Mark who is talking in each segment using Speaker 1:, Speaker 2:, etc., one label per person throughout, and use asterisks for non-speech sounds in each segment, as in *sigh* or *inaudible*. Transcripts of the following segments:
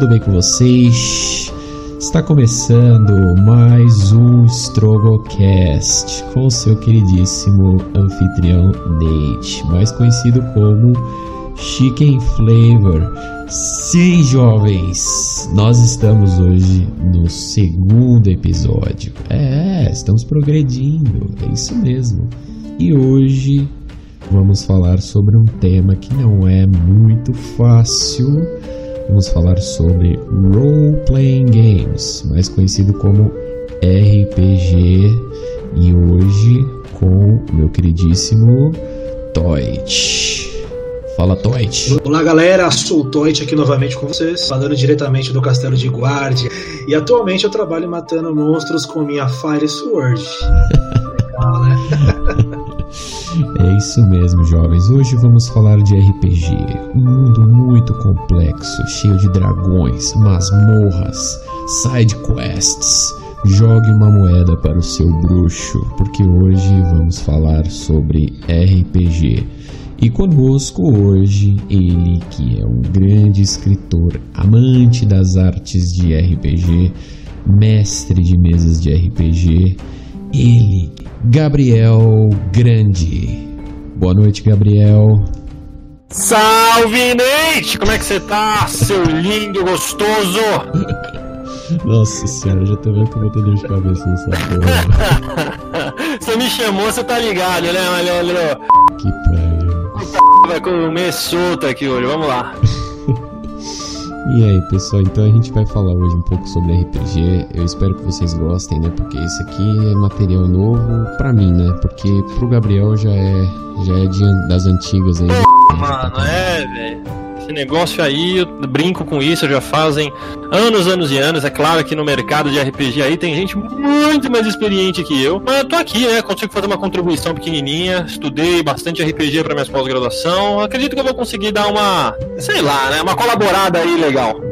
Speaker 1: tudo bem com vocês? Está começando mais um Strogocast com o seu queridíssimo anfitrião Nate, mais conhecido como Chicken Flavor. Sim, jovens, nós estamos hoje no segundo episódio. É, estamos progredindo, é isso mesmo. E hoje vamos falar sobre um tema que não é muito fácil. Vamos falar sobre Role Playing Games, mais conhecido como RPG, e hoje com meu queridíssimo Toit. Fala, Toit.
Speaker 2: Olá, galera. Sou o Toit aqui novamente com vocês, falando diretamente do Castelo de Guardia. E atualmente eu trabalho matando monstros com minha Fire Sword. *laughs* Legal, né?
Speaker 1: É isso mesmo, jovens. Hoje vamos falar de RPG. Um mundo muito complexo, cheio de dragões, masmorras, side quests. Jogue uma moeda para o seu bruxo, porque hoje vamos falar sobre RPG. E conosco hoje ele que é um grande escritor, amante das artes de RPG, mestre de mesas de RPG, ele, Gabriel Grande. Boa noite, Gabriel.
Speaker 3: Salve, Nate! Como é que você tá, seu lindo gostoso? *laughs*
Speaker 1: Nossa senhora, já tô vendo que eu vou ter dor de cabeça nessa porra. *laughs*
Speaker 3: você me chamou, você tá ligado, né, Malandro?
Speaker 1: Que pariu.
Speaker 3: Vai comer solto aqui hoje, vamos lá.
Speaker 1: E aí, pessoal, então a gente vai falar hoje um pouco sobre RPG. Eu espero que vocês gostem, né? Porque esse aqui é material novo pra mim, né? Porque pro Gabriel já é, já é de, das antigas aí.
Speaker 3: Pô, mano, é, velho. Esse negócio aí, eu brinco com isso, já fazem anos, anos e anos. É claro que no mercado de RPG aí tem gente muito mais experiente que eu. Mas eu tô aqui, né? Consigo fazer uma contribuição pequenininha. Estudei bastante RPG para minha pós-graduação. Acredito que eu vou conseguir dar uma, sei lá, né? Uma colaborada aí legal.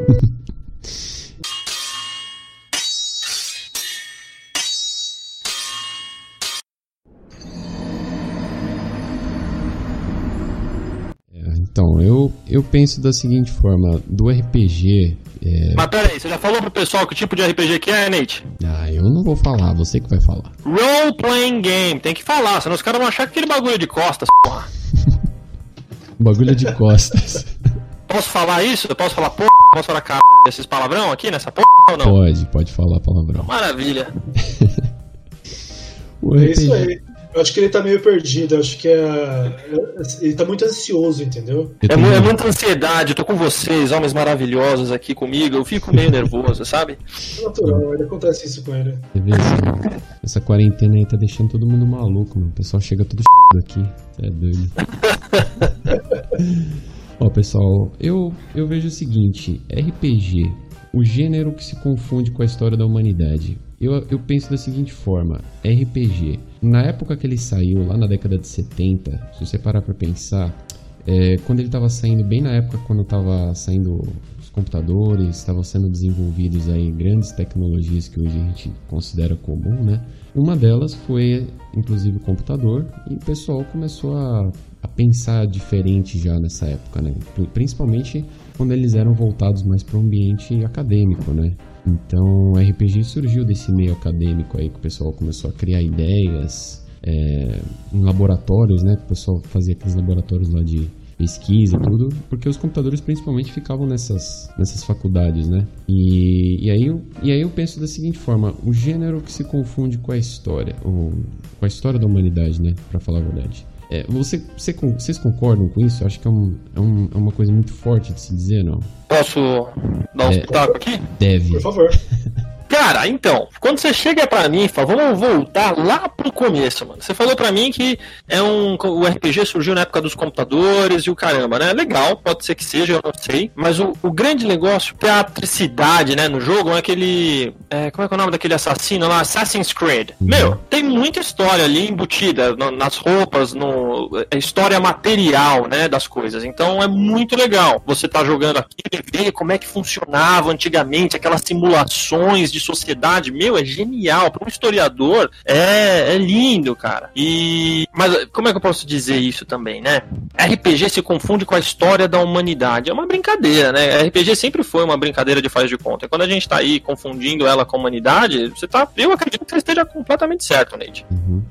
Speaker 1: Então, eu, eu penso da seguinte forma: do RPG. É...
Speaker 3: Mas peraí, você já falou pro pessoal que tipo de RPG que é, Nate?
Speaker 1: Ah, eu não vou falar, você que vai falar.
Speaker 3: Role Playing Game, tem que falar, senão os caras vão achar que aquele bagulho de costas, porra. *laughs*
Speaker 1: Bagulho de costas.
Speaker 3: Posso falar isso? Eu posso falar porra? Posso falar cara esses palavrão aqui nessa porra ou não?
Speaker 1: Pode, pode falar palavrão.
Speaker 3: Maravilha. *laughs*
Speaker 1: O
Speaker 2: É
Speaker 1: RPG
Speaker 2: isso aí. Eu acho que ele tá meio perdido. Eu acho que é. Ele tá muito ansioso, entendeu?
Speaker 1: eu
Speaker 3: É, é muita ansiedade, eu tô com vocês, homens maravilhosos aqui comigo, eu fico meio nervoso, sabe?
Speaker 2: É natural, ele acontece isso com ele.
Speaker 1: Você vê, essa, essa quarentena aí tá deixando todo mundo maluco, mano. O pessoal chega todo *laughs* aqui. Você é doido. *laughs* Ó, pessoal, eu, eu vejo o seguinte: RPG, o gênero que se confunde com a história da humanidade. Eu, eu penso da seguinte forma: RPG, na época que ele saiu, lá na década de 70, se você parar pra pensar, é, quando ele tava saindo, bem na época quando tava saindo os computadores, estavam sendo desenvolvidos aí grandes tecnologias que hoje a gente considera comum, né? Uma delas foi, inclusive, o computador, e o pessoal começou a, a pensar diferente já nessa época, né? Pri- Principalmente quando eles eram voltados mais para o ambiente acadêmico, né? Então, o RPG surgiu desse meio acadêmico aí que o pessoal começou a criar ideias é, em laboratórios, né? Que o pessoal fazia aqueles laboratórios lá de pesquisa e tudo, porque os computadores principalmente ficavam nessas, nessas faculdades, né? E, e, aí, eu- e aí eu penso da seguinte forma: o gênero que se confunde com a história, ou com a história da humanidade, né? Pra falar a verdade. É, você, você con- vocês concordam com isso? Eu acho que é, um, é, um- é uma coisa muito forte de se dizer, não?
Speaker 3: Posso dar um
Speaker 1: É.
Speaker 3: espetáculo aqui?
Speaker 1: Deve.
Speaker 2: Por favor. *laughs*
Speaker 3: Cara, então, quando você chega pra mim e fala, vamos voltar lá pro começo, mano. Você falou pra mim que é um, o RPG surgiu na época dos computadores e o caramba, né? Legal, pode ser que seja, eu não sei. Mas o, o grande negócio, teatricidade, né, no jogo, é aquele. é, como é que é o nome daquele assassino lá? Assassin's Creed. Meu, tem muita história ali embutida no- nas roupas, no é, história material, né, das coisas. Então é muito legal. Você tá jogando aqui e ver como é que funcionava antigamente, aquelas simulações de de sociedade, meu, é genial. Para um historiador, é, é lindo, cara. E. Mas como é que eu posso dizer isso também, né? RPG se confunde com a história da humanidade. É uma brincadeira, né? RPG sempre foi uma brincadeira de faz de conta. E quando a gente tá aí confundindo ela com a humanidade, você tá. Eu acredito que você esteja completamente certo, Neide.
Speaker 1: Uhum.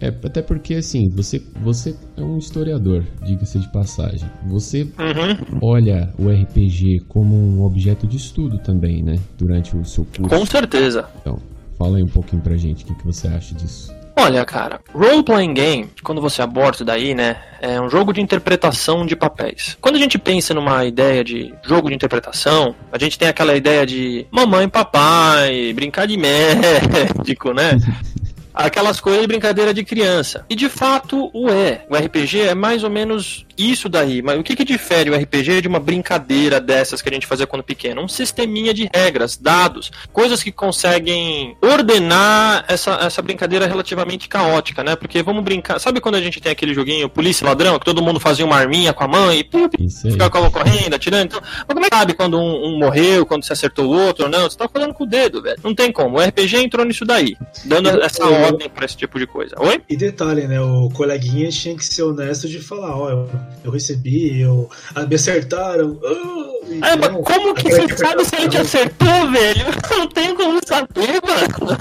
Speaker 1: É, até porque, assim, você, você é um historiador, diga-se de passagem. Você uhum. olha o RPG como um objeto de estudo também, né? Durante o seu curso.
Speaker 3: Com certeza.
Speaker 1: Então, fala aí um pouquinho pra gente o que, que você acha disso.
Speaker 3: Olha, cara, role-playing game, quando você aborda daí, né, é um jogo de interpretação de papéis. Quando a gente pensa numa ideia de jogo de interpretação, a gente tem aquela ideia de mamãe, papai, brincar de médico, né? *laughs* aquelas coisas de brincadeira de criança. E de fato o é. O RPG é mais ou menos isso daí. Mas o que, que difere o RPG de uma brincadeira dessas que a gente fazia quando pequeno? Um sisteminha de regras, dados, coisas que conseguem ordenar essa, essa brincadeira relativamente caótica, né? Porque vamos brincar. Sabe quando a gente tem aquele joguinho polícia ladrão, que todo mundo fazia uma arminha com a mãe e ficava correndo, atirando? Então, mas como é que sabe quando um, um, morreu, quando você acertou o outro ou não? Você tá falando com o dedo, velho. Não tem como. O RPG entrou nisso daí, dando essa ordem para esse tipo de coisa. Oi?
Speaker 2: E detalhe, né? O coleguinha tinha que ser honesto de falar, ó, eu, eu recebi, eu ah, me acertaram.
Speaker 3: Uh, é, mas como que você sabe se ele te acertou, velho? Eu *laughs* não tenho como saber, mano.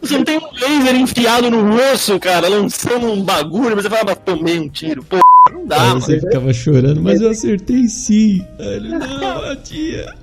Speaker 3: Você não tem um laser enfiado no osso, cara, lançando um bagulho, mas você fala, mas tomei um tiro, pô, não dá, Aí
Speaker 1: mano. Você ficava chorando, mas eu acertei sim. Ele, *laughs* não, tia.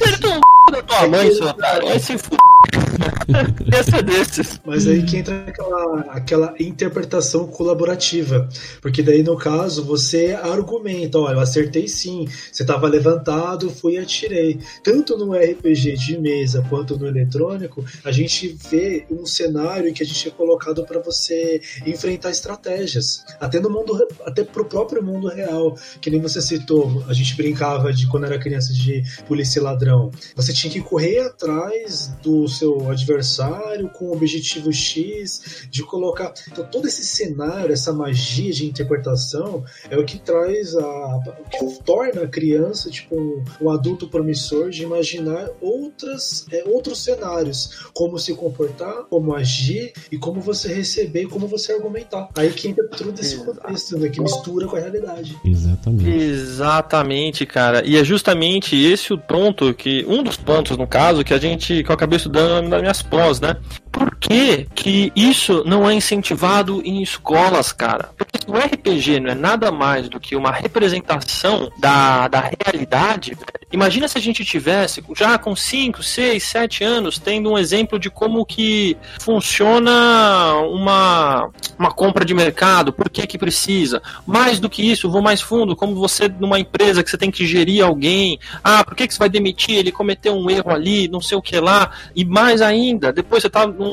Speaker 3: Acertou um *laughs* da tua mãe, seu otário. Vai se fuder. *laughs* Essa é desses.
Speaker 2: Mas aí que entra aquela, aquela interpretação colaborativa. Porque daí, no caso, você argumenta: olha, eu acertei sim. Você estava levantado, fui e atirei. Tanto no RPG de mesa quanto no eletrônico, a gente vê um cenário que a gente é colocado para você enfrentar estratégias. Até no mundo, até pro próprio mundo real. Que nem você citou, a gente brincava de quando era criança de polícia e ladrão. Você tinha que correr atrás do seu adversário com o objetivo X, de colocar. Então, todo esse cenário, essa magia de interpretação é o que traz a. o que torna a criança, tipo, um, um adulto promissor de imaginar outras, é, outros cenários, como se comportar, como agir e como você receber e como você argumentar. Aí que entra tudo esse contexto, né, que mistura com a realidade.
Speaker 1: Exatamente.
Speaker 3: Exatamente, cara. E é justamente esse o ponto que. Um dos pontos, no caso, que a gente. que eu acabei estudando nas minhas pós, né? Por que, que isso não é incentivado em escolas, cara? Porque o RPG não é nada mais do que uma representação da, da realidade, imagina se a gente tivesse, já com 5, 6, 7 anos, tendo um exemplo de como que funciona uma, uma compra de mercado, por que que precisa. Mais do que isso, vou mais fundo, como você numa empresa que você tem que gerir alguém, ah, por que que você vai demitir, ele cometeu um erro ali, não sei o que lá, e mais ainda, depois você tá num,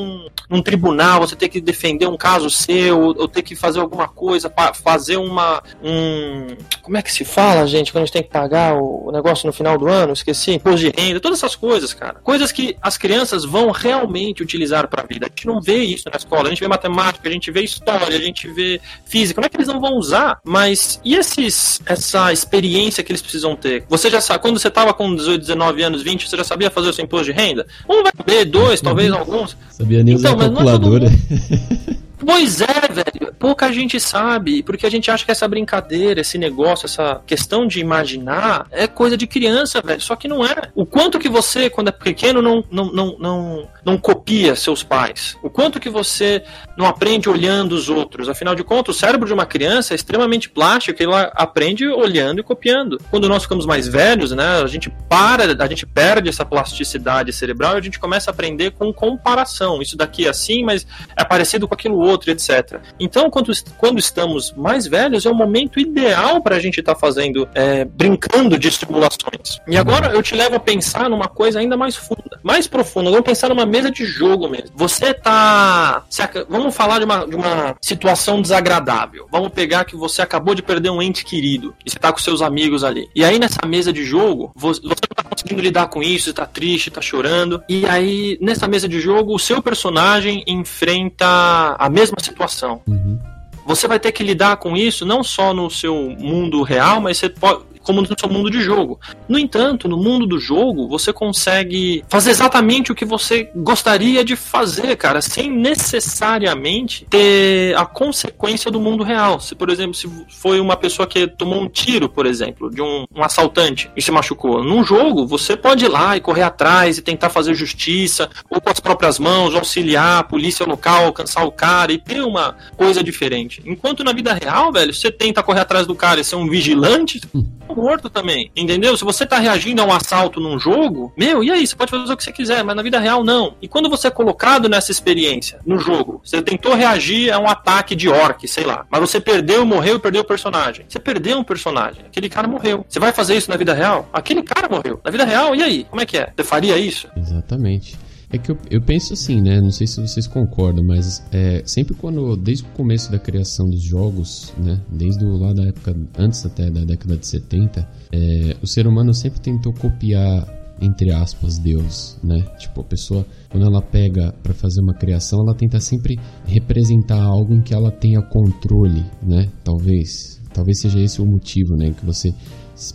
Speaker 3: num tribunal, você tem que defender um caso seu, ou ter que fazer alguma coisa, fazer uma. Um, como é que se fala, gente, quando a gente tem que pagar o negócio no final do ano? Esqueci, imposto de renda, todas essas coisas, cara. Coisas que as crianças vão realmente utilizar para a vida. A gente não vê isso na escola, a gente vê matemática, a gente vê história, a gente vê física. Não é que eles não vão usar, mas e esses, essa experiência que eles precisam ter? Você já sabe, quando você tava com 18, 19 anos, 20, você já sabia fazer o seu imposto de renda? Um vai saber, dois, talvez uhum. alguns.
Speaker 1: Sabia nem usar então, calculadora. *laughs*
Speaker 3: Pois é, velho. Pouca gente sabe, porque a gente acha que essa brincadeira, esse negócio, essa questão de imaginar é coisa de criança, velho. Só que não é. O quanto que você, quando é pequeno, não, não, não, não, não copia seus pais. O quanto que você não aprende olhando os outros. Afinal de contas, o cérebro de uma criança é extremamente plástico, ele aprende olhando e copiando. Quando nós ficamos mais velhos, né, a gente para, a gente perde essa plasticidade cerebral e a gente começa a aprender com comparação. Isso daqui é assim, mas é parecido com aquilo outro outro, etc. Então, quando, quando estamos mais velhos, é o momento ideal para a gente estar tá fazendo, é, brincando de simulações. E agora eu te levo a pensar numa coisa ainda mais funda, mais profunda. Vamos pensar numa mesa de jogo mesmo. Você tá. Vamos falar de uma, de uma situação desagradável. Vamos pegar que você acabou de perder um ente querido e você tá com seus amigos ali. E aí nessa mesa de jogo, você não tá conseguindo lidar com isso, você tá triste, tá chorando. E aí, nessa mesa de jogo, o seu personagem enfrenta a mesma mesma situação. Uhum. Você vai ter que lidar com isso não só no seu mundo real, mas você pode, como no seu mundo de jogo. No entanto, no mundo do jogo, você consegue fazer exatamente o que você gostaria de fazer, cara, sem necessariamente ter a consequência do mundo real. Se, por exemplo, se foi uma pessoa que tomou um tiro, por exemplo, de um, um assaltante e se machucou. Num jogo, você pode ir lá e correr atrás e tentar fazer justiça, ou com as próprias mãos, auxiliar a polícia local, alcançar o cara e ter uma coisa diferente. Enquanto na vida real, velho, você tenta correr atrás do cara e ser um vigilante, *laughs* morto também. Entendeu? Se você tá reagindo a um assalto num jogo, meu, e aí? Você pode fazer o que você quiser, mas na vida real não. E quando você é colocado nessa experiência, no jogo, você tentou reagir a um ataque de orc, sei lá, mas você perdeu, morreu e perdeu o personagem. Você perdeu um personagem, aquele cara morreu. Você vai fazer isso na vida real? Aquele cara morreu. Na vida real, e aí? Como é que é? Você faria isso?
Speaker 1: Exatamente. É que eu, eu, penso assim, né? Não sei se vocês concordam, mas é, sempre quando, desde o começo da criação dos jogos, né? Desde lá da época, antes até da década de 70, é, o ser humano sempre tentou copiar, entre aspas, Deus, né? Tipo, a pessoa, quando ela pega para fazer uma criação, ela tenta sempre representar algo em que ela tenha controle, né? Talvez. Talvez seja esse o motivo, né? Que você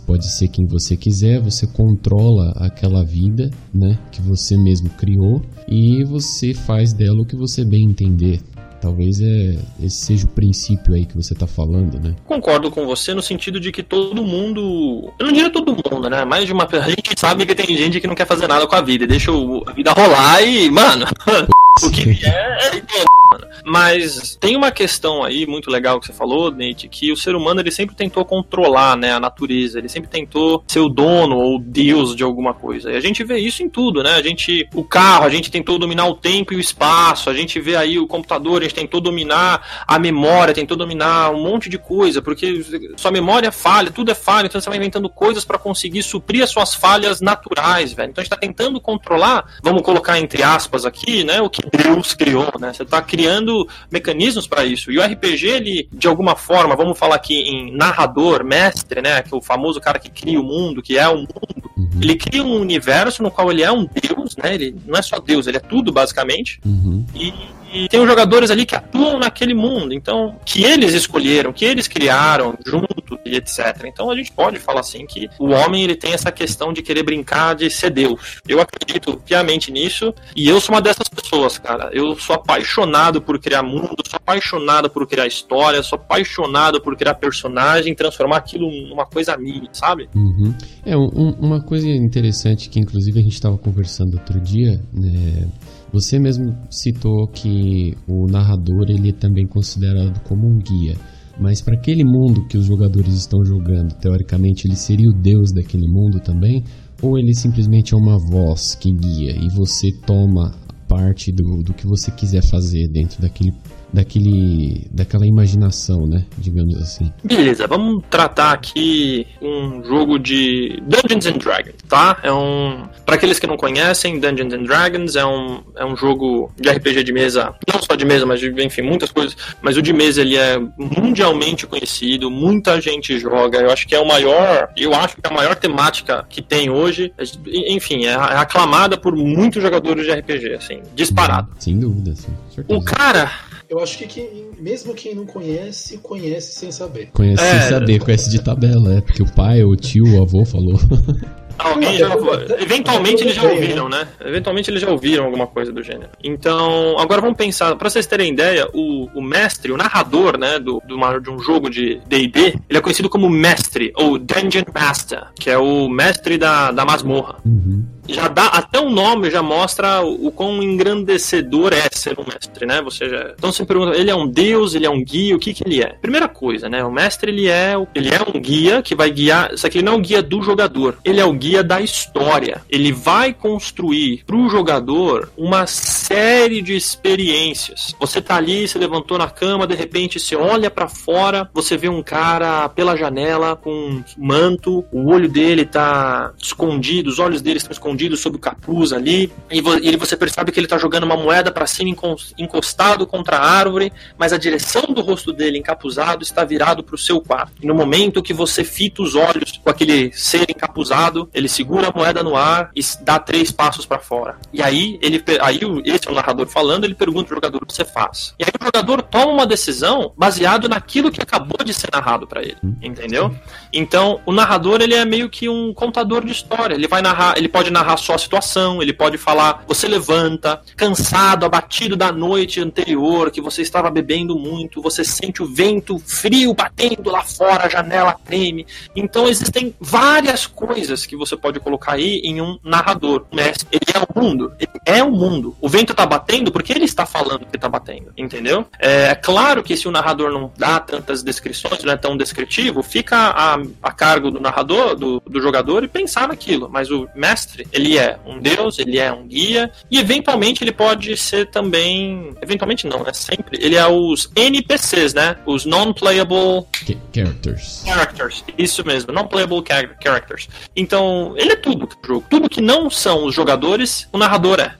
Speaker 1: pode ser quem você quiser, você controla aquela vida, né, que você mesmo criou e você faz dela o que você bem entender. Talvez é, esse seja o princípio aí que você está falando, né?
Speaker 3: Concordo com você no sentido de que todo mundo. Eu não diria todo mundo, né? Mais de uma. A gente sabe que tem gente que não quer fazer nada com a vida, deixa a vida rolar e, mano, *laughs* o que vier é mas tem uma questão aí muito legal que você falou, Nate, que o ser humano ele sempre tentou controlar, né, a natureza, ele sempre tentou ser o dono ou deus de alguma coisa. E a gente vê isso em tudo, né? A gente, o carro, a gente tentou dominar o tempo e o espaço, a gente vê aí o computador, a gente tentou dominar a memória, tentou dominar um monte de coisa, porque sua memória falha, tudo é falha, então você vai inventando coisas para conseguir suprir as suas falhas naturais, velho. Então a gente tá tentando controlar, vamos colocar entre aspas aqui, né, o que Deus criou, né? Você tá criando mecanismos para isso. E o RPG, ele, de alguma forma, vamos falar aqui em narrador, mestre, né? Que é o famoso cara que cria o mundo, que é o mundo. Uhum. Ele cria um universo no qual ele é um deus, né? Ele não é só deus, ele é tudo, basicamente. Uhum. E e tem os jogadores ali que atuam naquele mundo, então, que eles escolheram, que eles criaram junto e etc. Então a gente pode falar assim que o homem ele tem essa questão de querer brincar de ser Deus. Eu acredito piamente nisso e eu sou uma dessas pessoas, cara. Eu sou apaixonado por criar mundo, sou apaixonado por criar história, sou apaixonado por criar personagem, transformar aquilo numa coisa minha, sabe?
Speaker 1: Uhum. É, um, uma coisa interessante que inclusive a gente estava conversando outro dia, né? Você mesmo citou que o narrador ele é também considerado como um guia. Mas para aquele mundo que os jogadores estão jogando, teoricamente ele seria o deus daquele mundo também? Ou ele simplesmente é uma voz que guia e você toma parte do, do que você quiser fazer dentro daquele daquele daquela imaginação, né, digamos assim.
Speaker 3: Beleza, vamos tratar aqui um jogo de Dungeons and Dragons, tá? É um para aqueles que não conhecem, Dungeons and Dragons é um, é um jogo de RPG de mesa, não só de mesa, mas de, enfim, muitas coisas, mas o de mesa ele é mundialmente conhecido, muita gente joga, eu acho que é o maior, eu acho que é a maior temática que tem hoje, enfim, é, é aclamada por muitos jogadores de RPG, assim, disparado.
Speaker 1: Sem dúvida, sim.
Speaker 3: O cara
Speaker 2: eu acho que quem, mesmo quem não conhece, conhece sem saber.
Speaker 1: Conhece é, sem saber, conhece de tabela, é. Porque o pai, o tio, o avô falou. *laughs*
Speaker 3: Alguém já. Eventualmente eles já ouviram, né? Eventualmente eles já ouviram alguma coisa do gênero. Então, agora vamos pensar, pra vocês terem ideia, o, o mestre, o narrador, né, do, do, de um jogo de DD, ele é conhecido como mestre, ou Dungeon Master, que é o mestre da, da masmorra. Uhum já dá até o nome já mostra o, o quão engrandecedor é ser um mestre, né? Você já... Então você pergunta, ele é um deus, ele é um guia, o que que ele é? Primeira coisa, né? O mestre ele é, ele é um guia que vai guiar, só que ele não é o guia do jogador, ele é o guia da história. Ele vai construir para o jogador uma série de experiências. Você tá ali, você levantou na cama, de repente você olha para fora, você vê um cara pela janela com um manto, o olho dele tá escondido, os olhos dele estão escondidos escondido sob o capuz ali, e, vo e você percebe que ele está jogando uma moeda para cima encostado contra a árvore, mas a direção do rosto dele encapuzado está virado para o seu quarto. E no momento que você fita os olhos com aquele ser encapuzado, ele segura a moeda no ar e dá três passos para fora. E aí ele aí esse é o narrador falando, ele pergunta ao jogador o que você faz. E aí o jogador toma uma decisão baseado naquilo que acabou de ser narrado para ele, entendeu? Então, o narrador ele é meio que um contador de história. Ele vai narrar, ele pode narrar só a situação, ele pode falar, você levanta, cansado, abatido da noite anterior, que você estava bebendo muito, você sente o vento frio batendo lá fora, a janela treme. Então, existem várias coisas que você pode colocar aí em um narrador. Mestre, ele é o mundo, ele é o mundo. O vento está batendo porque ele está falando que está batendo, entendeu? É claro que se o narrador não dá tantas descrições, não é tão descritivo, fica a, a cargo do narrador, do, do jogador, e pensar naquilo. Mas o mestre, ele é um deus, ele é um guia, e eventualmente ele pode ser também. Eventualmente não, é sempre. Ele é os NPCs, né? Os non-playable
Speaker 1: characters.
Speaker 3: Characters, isso mesmo, non-playable characters. Então, ele é tudo jogo. Tudo que não são os jogadores, o narrador é.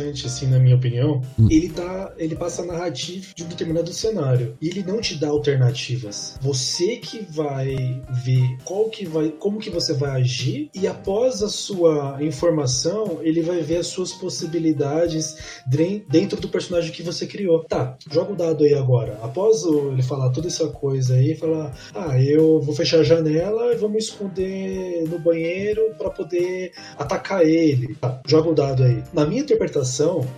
Speaker 2: Interessante, assim, na minha opinião, hum. ele dá. Ele passa a narrativa de um determinado cenário. E ele não te dá alternativas. Você que vai ver qual que vai. como que você vai agir, e após a sua informação, ele vai ver as suas possibilidades dentro do personagem que você criou. Tá, joga o dado aí agora. Após ele falar toda essa coisa aí, falar: Ah, eu vou fechar a janela e vou me esconder no banheiro para poder atacar ele. Tá, joga o dado aí. Na minha interpretação,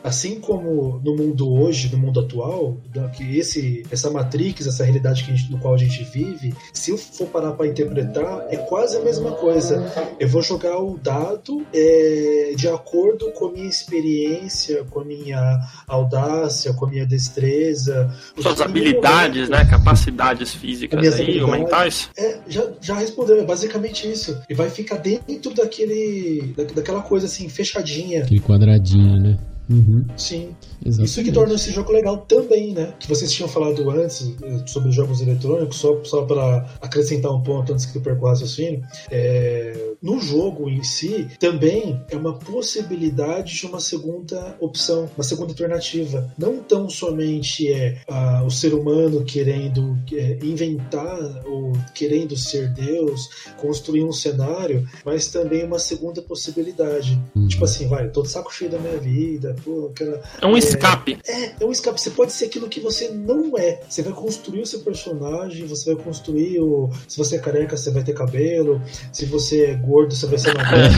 Speaker 2: assim como no mundo hoje, no mundo atual, que esse, essa matrix, essa realidade que gente, no qual a gente vive, se eu for parar para interpretar, é quase a mesma coisa. Eu vou jogar o dado é, de acordo com a minha experiência, com a minha audácia, com a minha destreza.
Speaker 3: Suas habilidades, né? Capacidades físicas aí, ou mentais.
Speaker 2: É, já, já respondeu, é basicamente isso. E vai ficar dentro daquele, da, daquela coisa assim, fechadinha.
Speaker 1: Aquele quadradinho, né?
Speaker 2: Uhum. Sim. Exatamente. Isso que torna esse jogo legal também, né? Que vocês tinham falado antes eh, sobre jogos eletrônicos, só, só para acrescentar um ponto antes que eu o raciocínio. É, no jogo em si, também é uma possibilidade de uma segunda opção, uma segunda alternativa. Não tão somente é o ser humano querendo é, inventar ou querendo ser Deus, construir um cenário, mas também uma segunda possibilidade. Uhum. Tipo assim, vai, eu tô de saco cheio da minha vida, pô, quero,
Speaker 3: é um escape.
Speaker 2: É, é um escape. Você pode ser aquilo que você não é. Você vai construir o seu personagem, você vai construir o. Se você é careca, você vai ter cabelo. Se você é gordo, você vai ser magrinho.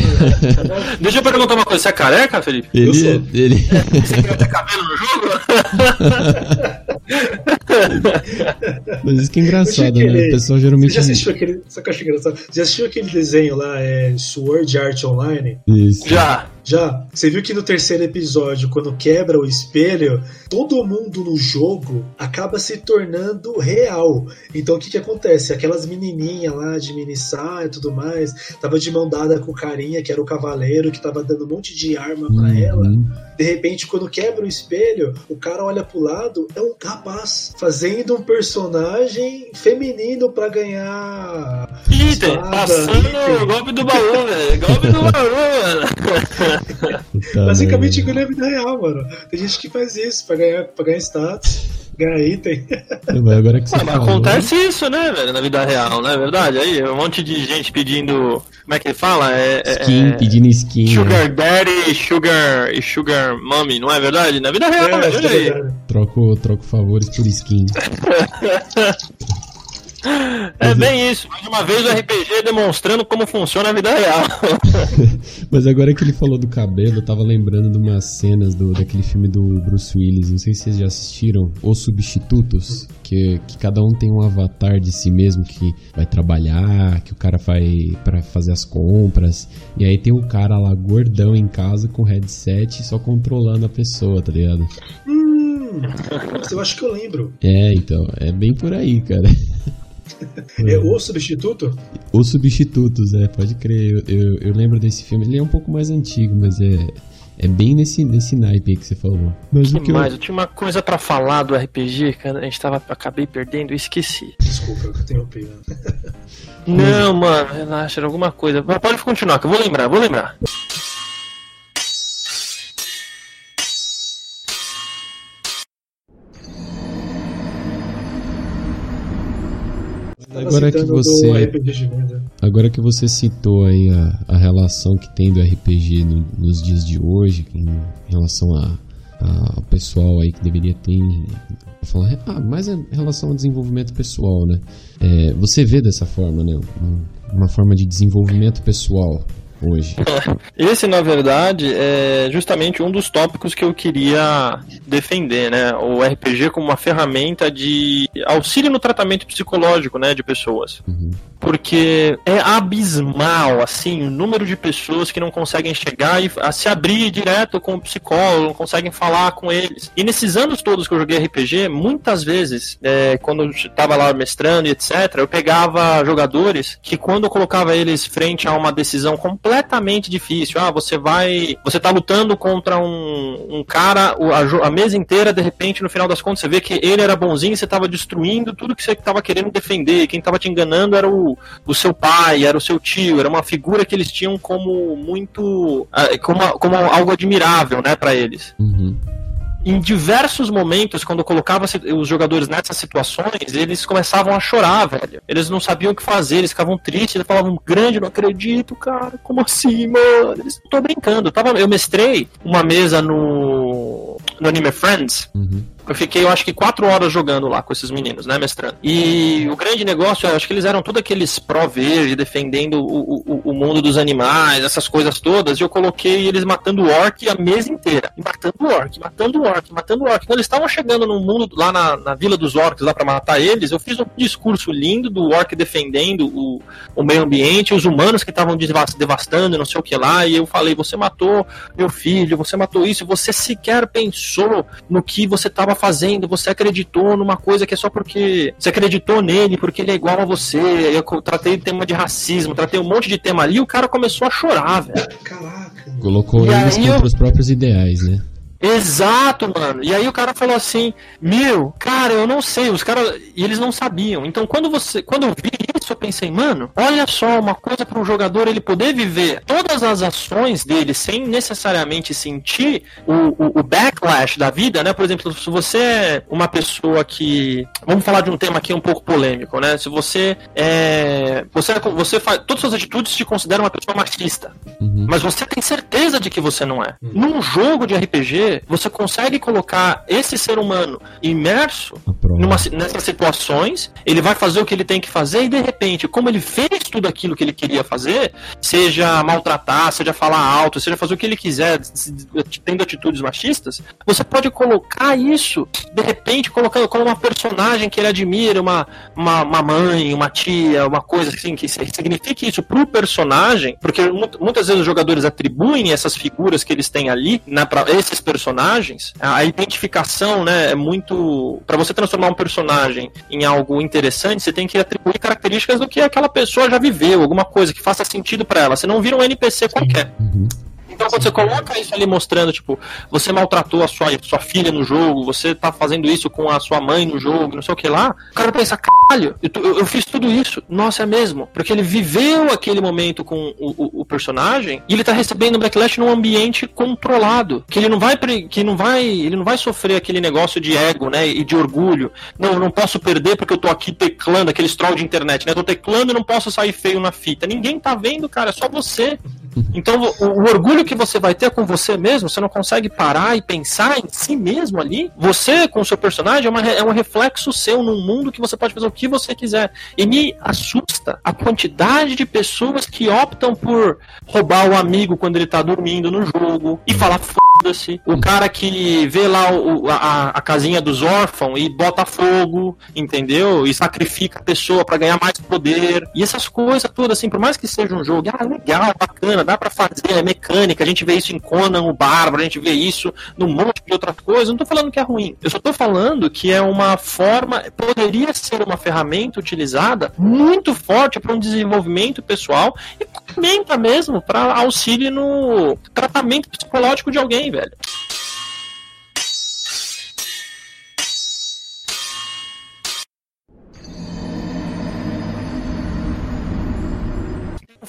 Speaker 2: *laughs*
Speaker 3: Deixa eu perguntar uma coisa. Você é careca, Felipe?
Speaker 1: Ele, eu sou. Ele...
Speaker 3: Você quer ter cabelo no jogo? *laughs*
Speaker 1: Mas isso que é engraçado, né? O pessoal geralmente. Você
Speaker 2: já assistiu aquele. Só que eu acho engraçado. Já assistiu aquele desenho lá, é Sword Art Online?
Speaker 1: Isso.
Speaker 3: Já.
Speaker 2: Já, você viu que no terceiro episódio, quando quebra o espelho, todo mundo no jogo acaba se tornando real. Então o que que acontece? Aquelas menininhas lá de mini e tudo mais, tava de mão dada com o carinha, que era o cavaleiro, que tava dando um monte de arma para uhum. ela. De repente, quando quebra o espelho, o cara olha pro lado, é um rapaz fazendo um personagem feminino para ganhar.
Speaker 3: Ih, passando o golpe do baú, velho. Golpe do baú, mano.
Speaker 2: Basicamente na vida real, mano. Tem gente que faz isso pra ganhar, pra ganhar status, ganhar item.
Speaker 1: Agora que você
Speaker 3: mas acontece isso, né, velho, na vida real, não é verdade? Aí, um monte de gente pedindo. Como é que ele fala? É,
Speaker 1: é skin, é, pedindo skin.
Speaker 3: Sugar né? Daddy, Sugar e Sugar Mommy, não é verdade? Na vida real, é, olha aí.
Speaker 1: Troco, troco favores por skin. *laughs*
Speaker 3: É bem isso, mais uma vez o RPG demonstrando como funciona a vida real. *laughs*
Speaker 1: Mas agora que ele falou do cabelo, eu tava lembrando de umas cenas do, daquele filme do Bruce Willis, não sei se vocês já assistiram, Os Substitutos, que, que cada um tem um avatar de si mesmo que vai trabalhar, que o cara vai para fazer as compras, e aí tem o um cara lá gordão em casa com headset só controlando a pessoa, tá ligado?
Speaker 2: Hum, eu acho que eu lembro.
Speaker 1: É, então, é bem por aí, cara. *laughs*
Speaker 2: É o substituto?
Speaker 1: Os substitutos, é, pode crer. Eu, eu, eu, lembro desse filme. Ele é um pouco mais antigo, mas é. É bem nesse, nesse naipe aí que você falou.
Speaker 3: Mas que o que mais? Eu... eu... tinha uma coisa para falar do RPG, cara. A gente tava. Acabei perdendo e esqueci.
Speaker 2: Desculpa, eu interrompi. Né?
Speaker 3: Não, mano, relaxa, era alguma coisa. Mas pode continuar, que eu vou lembrar, vou lembrar.
Speaker 1: Agora que você agora que você citou aí a, a relação que tem do RPG no, nos dias de hoje em relação a, a, pessoal aí que deveria ter falar ah, mais em relação ao desenvolvimento pessoal, né? É, você vê dessa forma, né? Uma forma de desenvolvimento pessoal hoje.
Speaker 3: Esse, na verdade, é justamente um dos tópicos que eu queria defender, né? O RPG como uma ferramenta de auxílio no tratamento psicológico, né, de pessoas. Uhum. Porque é abismal, assim, o número de pessoas que não conseguem chegar e a se abrir direto com o psicólogo, não conseguem falar com eles. E nesses anos todos que eu joguei RPG, muitas vezes, é, quando eu estava lá mestrando e etc., eu pegava jogadores que quando eu colocava eles frente a uma decisão completa completamente difícil. Ah, você vai. Você tá lutando contra um, um cara a, a mesa inteira, de repente, no final das contas, você vê que ele era bonzinho você tava destruindo tudo que você tava querendo defender. Quem tava te enganando era o, o seu pai, era o seu tio, era uma figura que eles tinham como muito. Ah, como, como algo admirável, né, para eles. Uhum em diversos momentos, quando colocava os jogadores nessas situações, eles começavam a chorar, velho. Eles não sabiam o que fazer, eles ficavam tristes, eles falavam, grande, não acredito, cara, como assim, mano? Eles, tô brincando. Eu, tava, eu mestrei uma mesa no, no Anime Friends. Uhum. Eu fiquei, eu acho que quatro horas jogando lá com esses meninos, né, mestrando. E o grande negócio, eu acho que eles eram todos aqueles pró-verde, defendendo o, o, o, mundo dos animais, essas coisas todas, e eu coloquei eles matando o orc a mesa inteira. E matando o orc, matando o orc, matando o orc. Quando eles estavam chegando no mundo, lá na, na vila dos orcs, lá para matar eles, eu fiz um discurso lindo do orc defendendo o, o meio ambiente, os humanos que estavam devastando, não sei o que lá, e eu falei, você matou meu filho, você matou isso, você sequer pensou no que você estava estava fazendo, você acreditou numa coisa que é só porque você acreditou nele, porque ele é igual a você. Eu tratei tema de racismo, tratei um monte de tema ali e o cara começou a chorar, velho.
Speaker 1: Caraca. Colocou e eles contra eu... os próprios ideais, né?
Speaker 3: Exato, mano. E aí o cara falou assim: Meu, cara, eu não sei. Os caras. E eles não sabiam. Então quando você. Quando eu vi isso, eu pensei, mano, olha só, uma coisa para um jogador ele poder viver todas as ações dele sem necessariamente sentir o, o, o, backlash da vida, né? Por exemplo, se você é uma pessoa que. Vamos falar de um tema aqui um pouco polêmico, né? Se você é. Você, é, você faz. Todas as suas atitudes te consideram uma pessoa machista. Uhum. Mas você tem certeza de que você não é. Uhum. Num jogo de RPG, você consegue colocar esse ser humano imerso numa, nessas situações, ele vai fazer o que ele tem que fazer e de repente, como ele fez tudo aquilo que ele queria fazer, seja maltratar, seja falar alto, seja fazer o que ele quiser, tendo atitudes machistas, você pode colocar isso, de repente, colocando como uma personagem que ele admira, uma, uma, uma mãe, uma tia, uma coisa assim, que signifique isso pro personagem, porque muitas vezes os jogadores atribuem essas figuras que eles têm ali, né, pra esses personagens personagens, a identificação, né, é muito. Para você transformar um personagem em algo interessante, você tem que atribuir características do que aquela pessoa já viveu, alguma coisa que faça sentido para ela. Você não vira um NPC qualquer. Uhum. Então quando você coloca isso ali mostrando, tipo, você maltratou a sua, sua filha no jogo, você tá fazendo isso com a sua mãe no jogo, não sei o que lá, o cara pensa, caralho, eu, eu, eu fiz tudo isso. Nossa, é mesmo. Porque ele viveu aquele momento com o, o, o, personagem e ele tá recebendo backlash num ambiente controlado. Que ele não vai. Que não vai. Ele não vai sofrer aquele negócio de ego, né? E de orgulho. Não, eu não posso perder porque eu tô aqui teclando, aquele troll de internet, né? Eu tô teclando e não posso sair feio na fita. Ninguém tá vendo, cara, é só você. Então, o, o, orgulho que você vai ter com você mesmo, você não consegue parar e pensar em si mesmo ali. Você, com o seu personagem, é, uma, é um reflexo seu num mundo que você pode fazer o que você quiser. E me assusta a quantidade de pessoas que optam por roubar o amigo quando ele tá dormindo no jogo e falar f O cara que vê lá o, a, a, casinha dos órfãos e bota fogo, entendeu? E sacrifica a pessoa para ganhar mais poder. E essas coisas todas, assim, por mais que seja um jogo, ah, legal, bacana, dá para fazer, é mecânica, a gente vê isso em Conan, o Bárbaro, a gente vê isso num monte de outras coisas. Não tô falando que é ruim. Eu só tô falando que é uma forma, poderia ser uma ferramenta utilizada muito forte para um desenvolvimento pessoal e comenta mesmo para auxílio no tratamento psicológico de alguém, velho.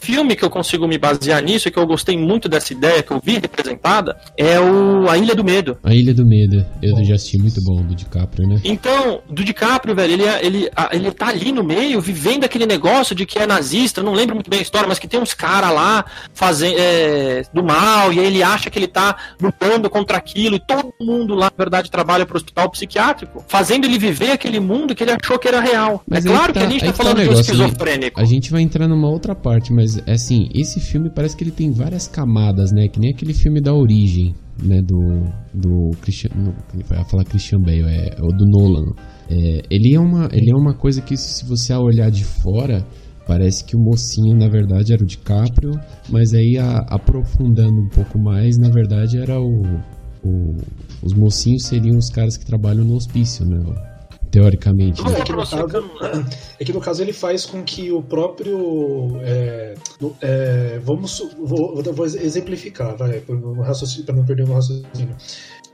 Speaker 3: Filme que eu consigo me basear nisso, e que eu gostei muito dessa ideia, que eu vi representada, é o A Ilha do Medo.
Speaker 1: A Ilha do Medo, eu já assisti muito bom, do DiCaprio, né?
Speaker 3: Então, do DiCaprio, velho, ele, é, ele, ele tá ali no meio, vivendo aquele negócio de que é nazista, não lembro muito bem a história, mas que tem uns caras lá fazendo é, do mal, e aí ele acha que ele tá lutando contra aquilo, e todo mundo lá, na verdade, trabalha pro hospital psiquiátrico, fazendo ele viver aquele mundo que ele achou que era real.
Speaker 1: Mas é claro tá, que a gente tá, tá falando tá de um esquizofrênico. A gente vai entrar numa outra parte, mas é assim, esse filme parece que ele tem várias camadas, né? Que nem aquele filme da origem, né? Do. Do Christian. Vai falar Christian Bale, é o do Nolan. É, ele, é uma, ele é uma coisa que, se você olhar de fora, parece que o mocinho, na verdade, era o DiCaprio, mas aí a, aprofundando um pouco mais, na verdade, era o, o. Os mocinhos seriam os caras que trabalham no hospício, né? Teoricamente.
Speaker 2: Né? É, que no caso, é que no caso ele faz com que o próprio. É, é, vamos. Vou, vou, exemplificar, vai, para não perder o meu raciocínio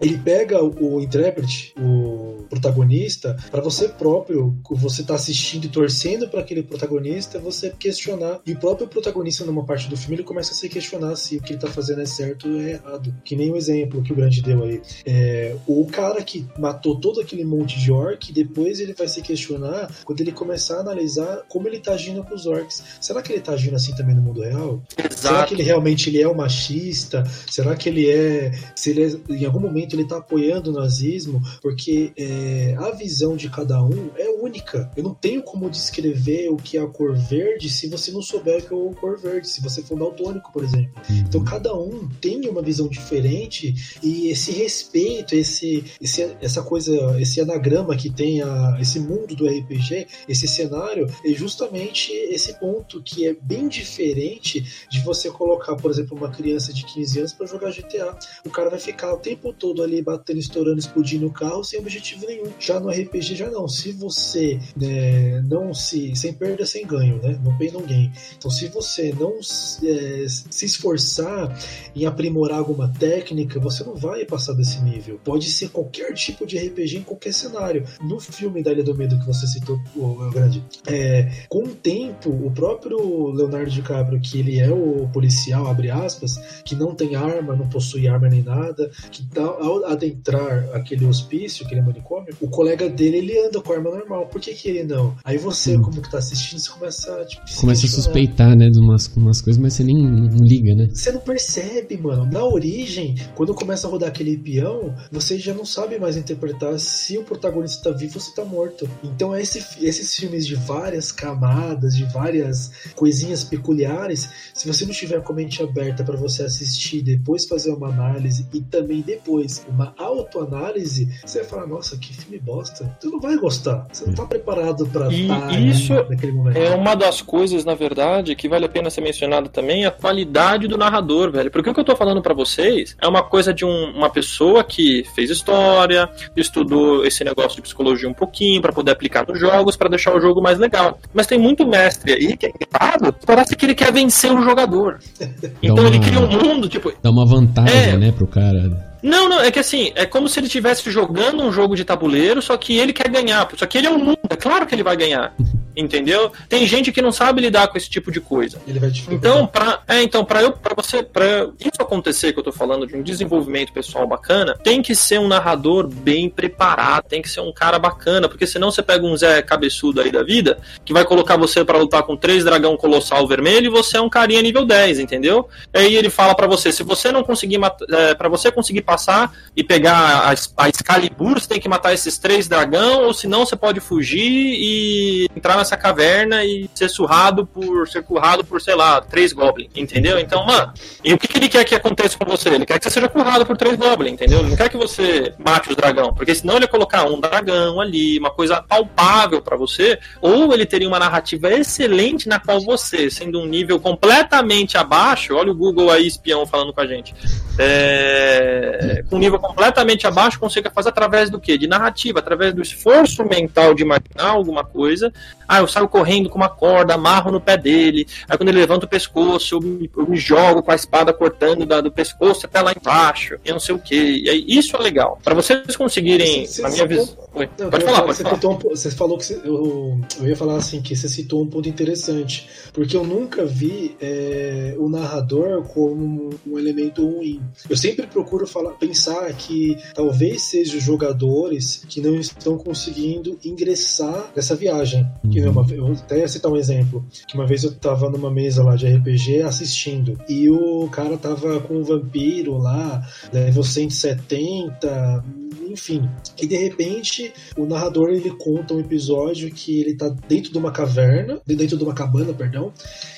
Speaker 2: ele pega o, o intérprete, o protagonista, para você próprio, você tá assistindo e torcendo para aquele protagonista, você questionar. E o próprio protagonista, numa parte do filme, ele começa a se questionar se o que ele tá fazendo é certo ou é errado. Que nem o exemplo que o Grande deu aí. É, o cara que matou todo aquele monte de orc, depois ele vai se questionar quando ele começar a analisar como ele tá agindo com os orcs. Será que ele tá agindo assim também no mundo real? Exato. Será que ele realmente ele é um machista? Será que ele é. Se ele é, em algum momento ele está apoiando o nazismo, porque é, a visão de cada um é única. Eu não tenho como descrever o que é a cor verde se você não souber o que é a cor verde, se você for daltônico, por exemplo. Uhum. Então cada um tem uma visão diferente e esse respeito, esse, esse essa coisa, esse anagrama que tem a, esse mundo do RPG, esse cenário, é justamente esse ponto que é bem diferente de você colocar, por exemplo, uma criança de 15 anos para jogar GTA. O cara vai ficar o tempo todo ali batendo, estourando, explodindo o carro sem objetivo nenhum. Já no RPG já não. Se você né, não se. sem perda, sem ganho, né? Pay, no gain. Então, se você não é, se esforçar em aprimorar alguma técnica, você não vai passar desse nível. Pode ser qualquer tipo de RPG em qualquer cenário. No filme da Ilha do Medo que você citou, o grande, é, com o tempo, o próprio Leonardo DiCaprio, que ele é o policial, abre aspas, que não tem arma, não possui arma nem nada, que tá, ao adentrar aquele hospício, aquele manicômio, o colega dele ele anda com a arma normal. Por que, que ele não? Aí você, hum. como que tá assistindo, você começa tipo,
Speaker 1: começa a suspeitar, né, de umas, umas coisas, mas você nem não liga, né?
Speaker 2: Você não percebe, mano. Na origem, quando começa a rodar aquele peão, você já não sabe mais interpretar se o protagonista tá vivo ou se tá morto. Então, esse, esses filmes de várias camadas, de várias coisinhas peculiares, se você não tiver com a mente aberta para você assistir, depois fazer uma análise e também depois uma autoanálise, você vai falar, nossa, que filme bosta. Você não vai gostar. Você não tá preparado para
Speaker 3: estar isso naquele momento. É uma das coisas, na verdade, que vale a pena ser mencionado também, a qualidade do narrador, velho. Porque o que eu tô falando para vocês é uma coisa de um, uma pessoa que fez história, estudou esse negócio de psicologia um pouquinho para poder aplicar nos jogos, para deixar o jogo mais legal. Mas tem muito mestre aí que é errado, parece que ele quer vencer o jogador. *laughs* Então uma, ele cria um mundo, tipo.
Speaker 1: Dá uma vantagem, é, né, pro cara.
Speaker 3: Não, não, é que assim, é como se ele estivesse jogando um jogo de tabuleiro, só que ele quer ganhar. Só que ele é um mundo, é claro que ele vai ganhar. Entendeu? Tem gente que não sabe lidar com esse tipo de coisa.
Speaker 2: Ele vai
Speaker 3: então, para é, então, para eu, para você, para isso acontecer que eu tô falando de um desenvolvimento pessoal bacana, tem que ser um narrador bem preparado, tem que ser um cara bacana, porque senão você pega um Zé cabeçudo aí da vida, que vai colocar você para lutar com três dragão colossal vermelho e você é um carinha nível 10, entendeu? Aí ele fala para você, se você não conseguir é, para você conseguir passar e pegar a, a Excalibur, você tem que matar esses três dragão, ou senão você pode fugir e entrar nessa caverna e ser surrado por ser currado por, sei lá, três goblins, entendeu? Então, mano, e o que, que ele quer que aconteça com você? Ele quer que você seja currado por três goblins, entendeu? Ele não quer que você mate os dragão, porque senão ele ia colocar um dragão ali, uma coisa palpável para você, ou ele teria uma narrativa excelente na qual você, sendo um nível completamente abaixo, olha o Google aí espião falando com a gente, é, com um nível completamente abaixo, consiga fazer através do quê? De narrativa, através do esforço mental de imaginar alguma coisa. Ah, eu saio correndo com uma corda, amarro no pé dele, aí quando ele levanta o pescoço, eu me, eu me jogo com a espada cortando da, do pescoço até lá embaixo, e não sei o que. E aí, isso é legal. Para vocês conseguirem, na minha visão.
Speaker 2: Pode falar, pode você falar. Um, você falou que você, eu, eu ia falar assim, que você citou um ponto interessante, porque eu nunca vi é, o narrador como um elemento ruim. Eu sempre procuro falar, pensar que talvez sejam jogadores que não estão conseguindo ingressar nessa viagem. Que uma, eu vou até citar um exemplo, que uma vez eu tava numa mesa lá de RPG assistindo, e o cara tava com um vampiro lá, level 170, enfim. E de repente, o narrador ele conta um episódio que ele tá dentro de uma caverna, dentro de uma cabana, perdão,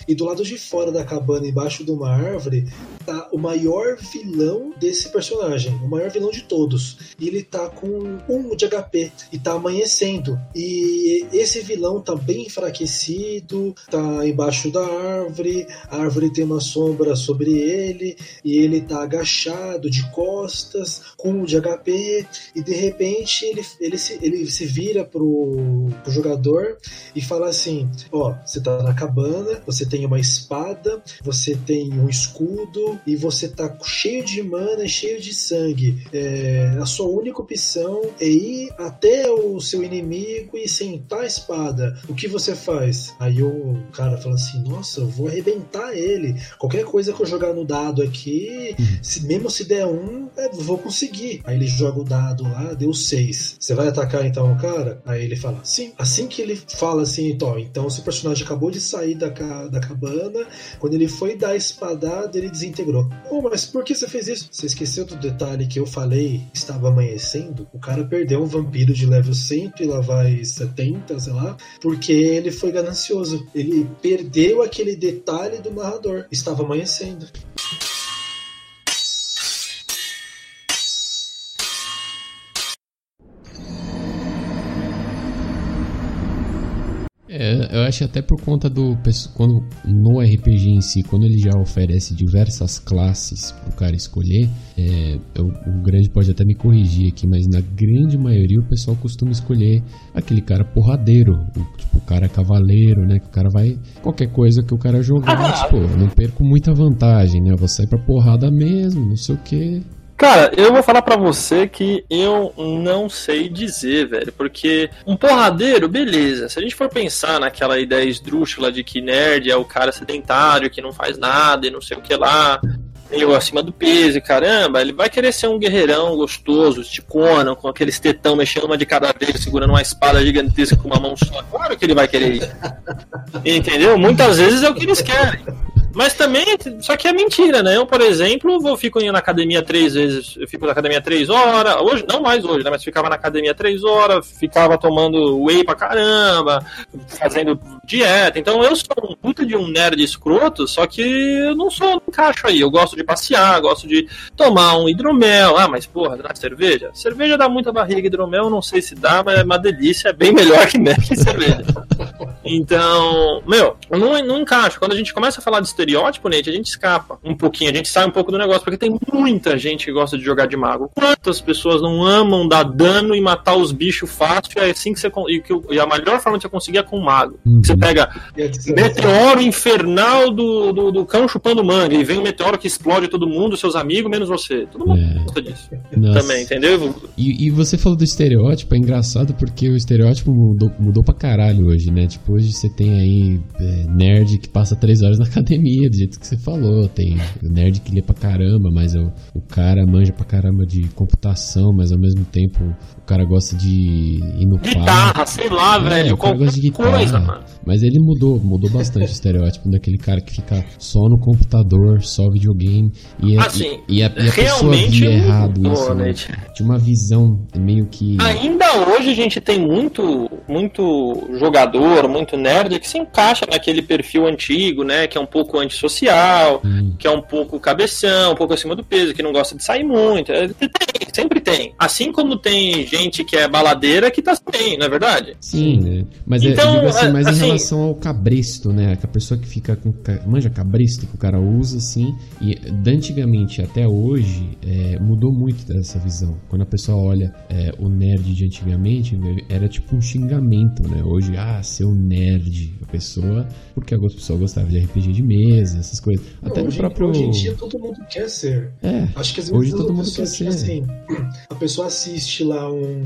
Speaker 2: e do lado de fora da cabana, embaixo de uma árvore, tá o maior vilão desse personagem, o maior vilão de todos. E ele tá com um de HP e tá amanhecendo. E esse vilão tá bem enfraquecido, tá embaixo da árvore, a árvore tem uma sombra sobre ele, e ele tá agachado de costas, com um de HP, e de repente ele, ele, se, ele se vira pro, pro jogador e fala assim: Ó, você tá na cabana, você tem uma espada, você tem um escudo e você tá cheio de mana, cheio de sangue. É, a sua única opção é ir até o seu inimigo e sentar a espada. O que você faz? Aí o cara fala assim: Nossa, eu vou arrebentar ele. Qualquer coisa que eu jogar no dado aqui, uhum. se, mesmo se der um, eu vou conseguir. Aí ele joga o dado dado lá, deu 6. Você vai atacar então o cara? Aí ele fala, sim. Assim que ele fala assim, então, então seu personagem acabou de sair da, da cabana, quando ele foi dar a espadada, ele desintegrou. Oh, mas por que você fez isso? Você esqueceu do detalhe que eu falei, estava amanhecendo? O cara perdeu um vampiro de level 100 e lá vai 70, sei lá, porque ele foi ganancioso. Ele perdeu aquele detalhe do narrador. Estava amanhecendo.
Speaker 1: É, eu acho até por conta do. Quando, no RPG em si, quando ele já oferece diversas classes pro cara escolher, é, eu, o grande pode até me corrigir aqui, mas na grande maioria o pessoal costuma escolher aquele cara porradeiro, o, tipo, o cara cavaleiro, né? Que o cara vai. Qualquer coisa que o cara jogar, ah, tipo, eu não perco muita vantagem, né? Eu vou sair pra porrada mesmo, não sei o que.
Speaker 3: Cara, eu vou falar para você que eu não sei dizer, velho, porque um porradeiro, beleza. Se a gente for pensar naquela ideia esdrúxula de que nerd é o cara sedentário que não faz nada e não sei o que lá, meio acima do peso e caramba, ele vai querer ser um guerreirão gostoso, Conan, com aqueles tetão mexendo uma de cada vez, segurando uma espada gigantesca com uma mão só. Claro que ele vai querer isso. Entendeu? Muitas vezes é o que eles querem. Mas também, só que é mentira, né? Eu, por exemplo, vou fico indo na academia três vezes, eu fico na academia três horas, hoje, não mais hoje, né? Mas ficava na academia três horas, ficava tomando whey pra caramba, fazendo dieta. Então eu sou um puta de um nerd escroto, só que eu não sou, não encaixo aí. Eu gosto de passear, gosto de tomar um hidromel. Ah, mas porra, dá cerveja? Cerveja dá muita barriga, hidromel não sei se dá, mas é uma delícia, é bem melhor que, que cerveja. *laughs* Então, meu, não, não encaixo. Quando a gente começa a falar de estereótipo, Nate, a gente escapa um pouquinho, a gente sai um pouco do negócio, porque tem muita gente que gosta de jogar de mago. Quantas pessoas não amam dar dano e matar os bichos fácil? É assim que você. E, e a melhor forma de você conseguir é com o mago. Uhum. Você pega meteoro infernal do, do, do, cão chupando manga, e vem um meteoro que explode todo mundo, seus amigos, menos você. Todo mundo é. gosta disso. Nossa. Também, entendeu?
Speaker 1: E, e, você falou do estereótipo, é engraçado porque o estereótipo mudou, mudou pra caralho hoje, né? Tipo, hoje você tem aí. É é, nerd que passa três horas na *laughs* academia, do jeito que você falou. Tem nerd que lê pra caramba, mas o, o cara manja pra caramba de computação, mas ao mesmo tempo o cara gosta de ir no
Speaker 3: Guitarra, sei lá,
Speaker 1: É,
Speaker 3: velho.
Speaker 1: o cara gosta de guitarra.
Speaker 3: coisa, mano.
Speaker 1: Mas ele mudou, mudou bastante o estereótipo daquele cara que fica só no computador, só videogame. E, é-
Speaker 3: Assim,
Speaker 1: e, e a, e a pessoa
Speaker 3: realmente
Speaker 1: via errado
Speaker 3: mudou,
Speaker 1: isso.
Speaker 3: né?
Speaker 1: Né? Tinha uma visão meio que.
Speaker 3: Ainda hoje a gente tem muito, muito jogador, muito nerd que se encaixa naquele perfil antigo, né? Que é um pouco antissocial,
Speaker 1: Hum,
Speaker 3: que é um pouco cabeção, um pouco acima do peso, que não gosta de sair muito. É, Tem, sempre tem. Assim como tem gente que é baladeira que tá bem, não é verdade?
Speaker 1: Sim, né? Mas
Speaker 3: Então,
Speaker 1: é, digo assim,
Speaker 3: é,
Speaker 1: mais em
Speaker 3: assim-
Speaker 1: relação ao cabresto, né? Que a pessoa que fica com. Manja cabresto que o cara usa, assim. E de antigamente até hoje, é, mudou muito dessa visão. Quando a pessoa olha é, o nerd de antigamente, era tipo um xingamento, né? Hoje, ah, seu nerd. A pessoa. Porque a pessoa gostava de RPG de mesa, essas coisas. Até no
Speaker 2: hoje,
Speaker 1: próprio.
Speaker 2: hoje em dia todo mundo quer ser.
Speaker 1: É.
Speaker 2: Acho que às vezes
Speaker 1: Hoje todo
Speaker 2: a
Speaker 1: mundo
Speaker 2: pessoa,
Speaker 1: quer ser.
Speaker 2: assim, a pessoa assiste lá um,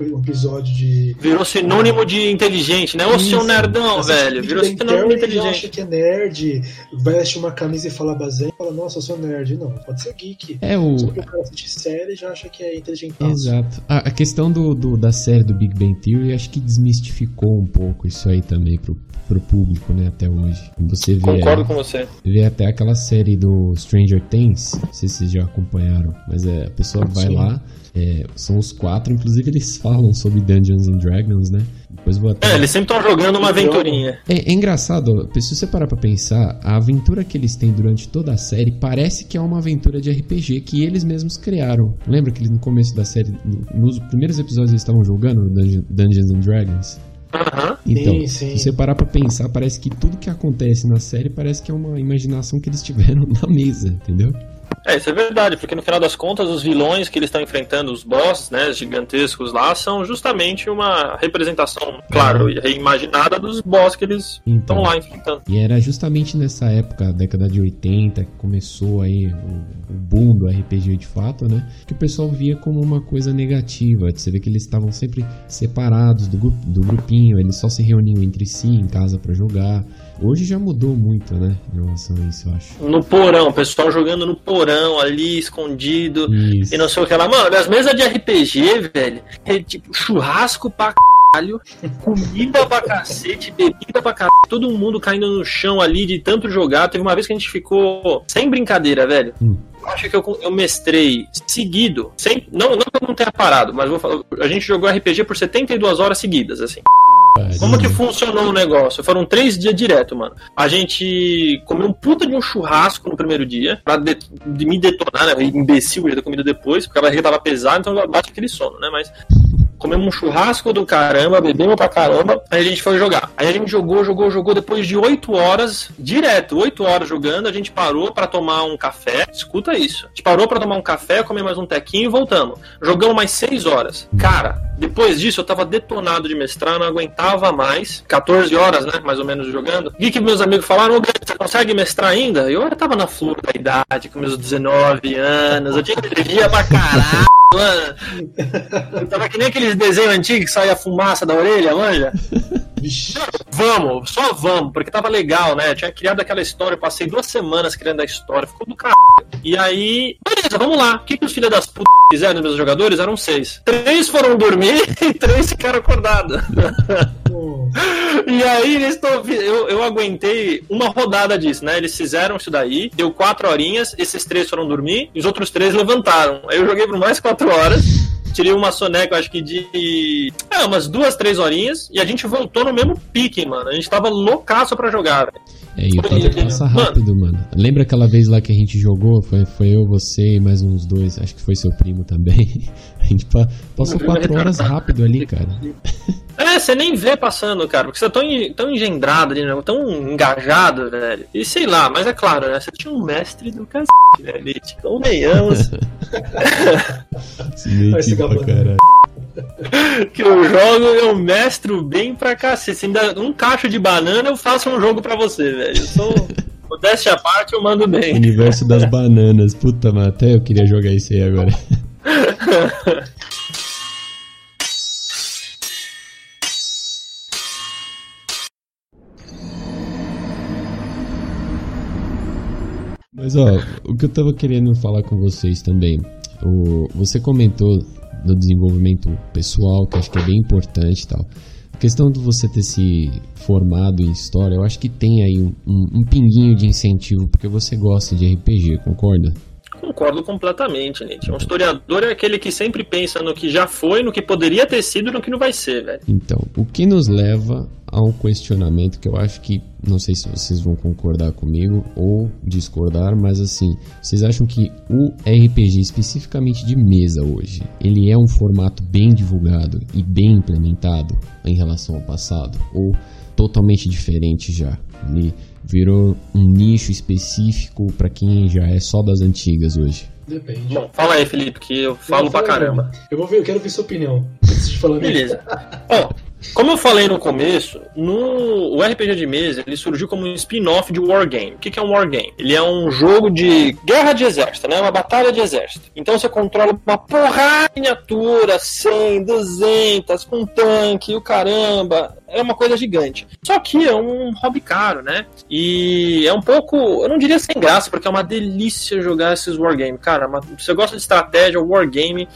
Speaker 2: um episódio de.
Speaker 3: Virou sinônimo de inteligente, né? Ô, seu nerdão,
Speaker 2: Assiste
Speaker 3: velho.
Speaker 2: Big
Speaker 3: Virou sinônimo de inteligente.
Speaker 2: acha que é nerd, veste uma camisa e fala bazen e fala, nossa, eu sou nerd. Não, pode ser geek.
Speaker 1: É o.
Speaker 2: Só que o cara assiste série e já acha que é inteligente.
Speaker 1: Exato. A, a questão do, do- da série do Big Bang Theory acho que desmistificou um pouco isso aí também pro, pro público, né, até hoje. Você vê,
Speaker 3: Concordo com você.
Speaker 1: vê até aquela série do Stranger Things, não sei se vocês já acompanharam, mas é, a pessoa vai
Speaker 2: Sim.
Speaker 1: lá, é, são os quatro, inclusive eles *laughs* falam sobre Dungeons and Dragons, né? Depois vou até...
Speaker 3: É, eles sempre estão jogando uma aventurinha.
Speaker 1: É, é engraçado, se você parar pra pensar, a aventura que eles têm durante toda a série parece que é uma aventura de RPG que eles mesmos criaram. Lembra que eles no começo da série, no- nos primeiros episódios eles estavam jogando Dungeon- Dungeons and Dragons?
Speaker 3: Aham.
Speaker 1: Então,
Speaker 2: Sim, sim.
Speaker 1: se você parar pra pensar, parece que tudo que acontece na série parece que é uma imaginação que eles tiveram *laughs* na mesa, entendeu?
Speaker 3: É, isso é verdade, porque no final das contas os vilões que eles estão enfrentando, os boss, né, gigantescos lá, são justamente uma representação, claro, reimaginada dos boss que eles
Speaker 1: Então.
Speaker 3: estão lá enfrentando.
Speaker 1: E era justamente nessa época, década de 80, que começou aí o, o boom do RPG de fato, né? Que o pessoal via como uma coisa negativa. Você vê que eles estavam sempre separados do, grupo, do grupinho, eles só se reuniam entre si em casa pra jogar. Hoje já mudou muito, né? Em relação a isso, eu acho.
Speaker 3: No porão, o pessoal jogando no porão ali, escondido,
Speaker 1: Isso.
Speaker 3: e não sei o que lá. Mano, as mesas de RPG, velho, é tipo churrasco pra caralho, *laughs* comida pra cacete, bebida pra caralho, todo mundo caindo no chão ali de tanto jogar. Teve uma vez que a gente ficou, sem brincadeira, velho.
Speaker 1: Hum.
Speaker 3: Eu Acho que eu, eu mestrei seguido, sem, não, não que eu não tenha parado, mas vou falar, a gente jogou RPG por 72 horas seguidas, assim. Como que funcionou o negócio? Foram três dias direto, mano. A gente comeu um puta de um churrasco no primeiro dia, pra de, de me detonar, né? Imbecil, já ter comido depois, porque a barriga tava pesada, então bate aquele sono, né? Mas comemos um churrasco do caramba, bebemos pra caramba, aí a gente foi jogar. Aí a gente jogou, jogou, jogou, depois de oito horas, direto, oito horas jogando, a gente parou pra tomar um café, escuta isso. A gente parou pra tomar um café, comer mais um tequinho e voltamos. Jogamos mais seis horas. Cara, depois disso eu tava detonado de mestrar, não aguentava mais. 14 horas, né, mais ou menos jogando. O que meus amigos falaram? Ô, você consegue mestrar ainda? Eu tava na flor da idade, com meus 19 anos, eu tinha energia pra caralho. Mano, tava que nem aqueles desenhos antigos que saía fumaça da orelha, manja? Vamos, só vamos, porque tava legal, né? Eu tinha criado aquela história, eu passei duas semanas criando a história, ficou do caralho. E aí, beleza, vamos lá. O que, que os filhos das putas fizeram, os meus jogadores? Eram seis. Três foram dormir *laughs* e três ficaram acordados. *laughs* E aí eles tão, eu, eu aguentei uma rodada disso, né? Eles fizeram isso daí, deu quatro horinhas, esses três foram dormir, os outros três levantaram. Aí eu joguei por mais quatro horas. Tirei uma soneca, acho que de. É, umas duas, três horinhas. E a gente voltou no mesmo pique, mano. A gente tava loucaço pra jogar. velho.
Speaker 1: É, e o tempo passa rápido, mano. Lembra aquela vez lá que a gente jogou? Foi, foi eu, você e mais uns dois. Acho que foi seu primo também. *laughs* A gente pa- passou quatro horas rápido ali, cara.
Speaker 3: É, você nem vê passando, cara, porque você tá tão, tão engendrado ali, né? tão engajado, velho. E sei lá, mas é claro, né? Você tinha um mestre do cacete, né? Ele te convenhamos *laughs*
Speaker 1: Se meio
Speaker 2: Vai
Speaker 1: que
Speaker 2: se
Speaker 1: pra caralho. *laughs*
Speaker 3: que eu jogo, eu mestro bem pra cacete. Se ainda um cacho de banana, eu faço um jogo pra você, velho. Eu sou. *laughs* Modéstia à parte, eu mando bem.
Speaker 1: Universo das bananas. Puta, mano, até eu queria jogar isso aí agora. *laughs* Mas ó, o que eu tava querendo falar com vocês também. O, você comentou do desenvolvimento pessoal, que acho que é bem importante e tal. A questão de você ter se formado em história, eu acho que tem aí um, um, um pinguinho de incentivo, porque você gosta de RPG, concorda?
Speaker 3: Concordo completamente, Nietzsche. Um historiador é aquele que sempre pensa no que já foi, no que poderia ter sido e no que não vai ser, velho.
Speaker 1: Então, o que nos leva ao questionamento que eu acho que, não sei se vocês vão concordar comigo ou discordar, mas assim, vocês acham que o RPG especificamente de mesa hoje, ele é um formato bem divulgado e bem implementado em relação ao passado? Ou totalmente diferente já? Ele virou um nicho específico para quem já é só das antigas hoje?
Speaker 2: Depende.
Speaker 3: Bom, fala aí, Felipe, que eu falo pra caramba.
Speaker 2: Eu vou ver, eu quero ver sua opinião antes de falar *laughs*
Speaker 3: Beleza. Ó, como eu falei no começo, no, o RPG de mesa ele surgiu como um spin-off de Wargame. O que, que é um Wargame? Ele é um jogo de guerra de exército, né? Uma batalha de exército. Então você controla uma porrada de miniatura, 100, 200, com tanque, o caramba. É uma coisa gigante. Só que é um hobby caro, né? E é um pouco, eu não diria sem graça, porque é uma delícia jogar esses Wargame. Cara, uma, você gosta de estratégia, Wargame,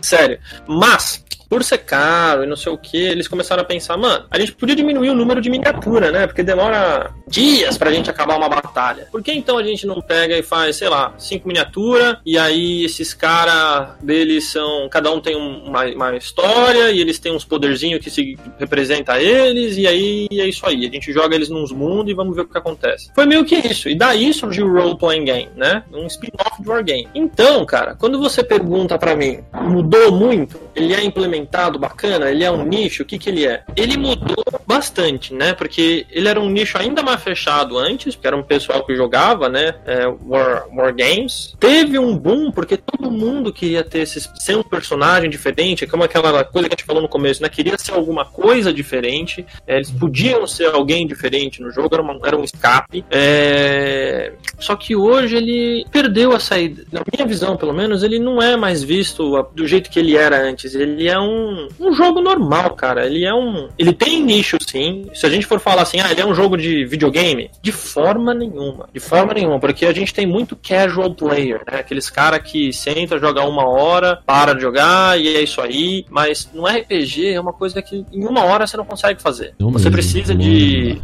Speaker 3: sério. Mas por ser caro e não sei o que, eles começaram a pensar, mano, a gente podia diminuir o número de miniatura, né? Porque demora dias pra gente acabar uma batalha. Por que então a gente não pega e faz, sei lá, cinco miniaturas e aí esses caras deles são. Cada um tem uma, uma história e eles têm uns poderzinhos que se representa eles e aí é isso aí. A gente joga eles nos mundos e vamos ver o que acontece. Foi meio que isso. E daí surgiu o Role Playing Game, né? Um spin-off de Wargame. Então, cara, quando você pergunta para mim, mudou muito? Ele é implementado segmentado, bacana, ele é um nicho, o que, que ele é? Ele mudou bastante, né? Porque ele era um nicho ainda mais fechado antes, porque era um pessoal que jogava, né? É, war, war Games. Teve um boom, porque todo mundo queria ter esse, ser um personagem diferente, como aquela coisa que a gente falou no começo, né? Queria ser alguma coisa diferente, é, eles podiam ser alguém diferente no jogo, era, uma, era um escape. É... Só que hoje ele perdeu a saída. Na minha visão, pelo menos, ele não é mais visto do jeito que ele era antes. Ele é um um, um jogo normal, cara. Ele é um. Ele tem nicho, sim. Se a gente for falar assim, ah, ele é um jogo de videogame, de forma nenhuma. De forma nenhuma, porque a gente tem muito casual player, né? Aqueles cara que senta, joga uma hora, para de jogar e é isso aí. Mas no RPG é uma coisa que em uma hora você não consegue fazer. Não você mesmo, precisa de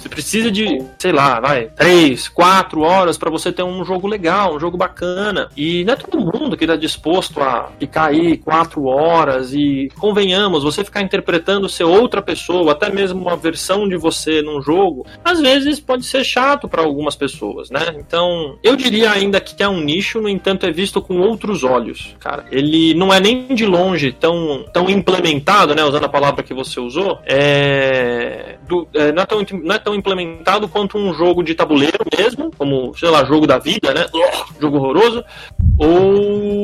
Speaker 3: você precisa de, sei lá, vai, três, quatro horas para você ter um jogo legal, um jogo bacana. E não é todo mundo que está disposto a ficar aí quatro horas e, convenhamos, você ficar interpretando ser outra pessoa, até mesmo uma versão de você num jogo, às vezes pode ser chato para algumas pessoas, né? Então, eu diria ainda que é um nicho, no entanto, é visto com outros olhos, cara. Ele não é nem de longe tão, tão implementado, né? Usando a palavra que você usou, é, do, é, não, é tão, não é tão tão implementado quanto um jogo de tabuleiro mesmo, como, sei lá, jogo da vida, né? Jogo horroroso, ou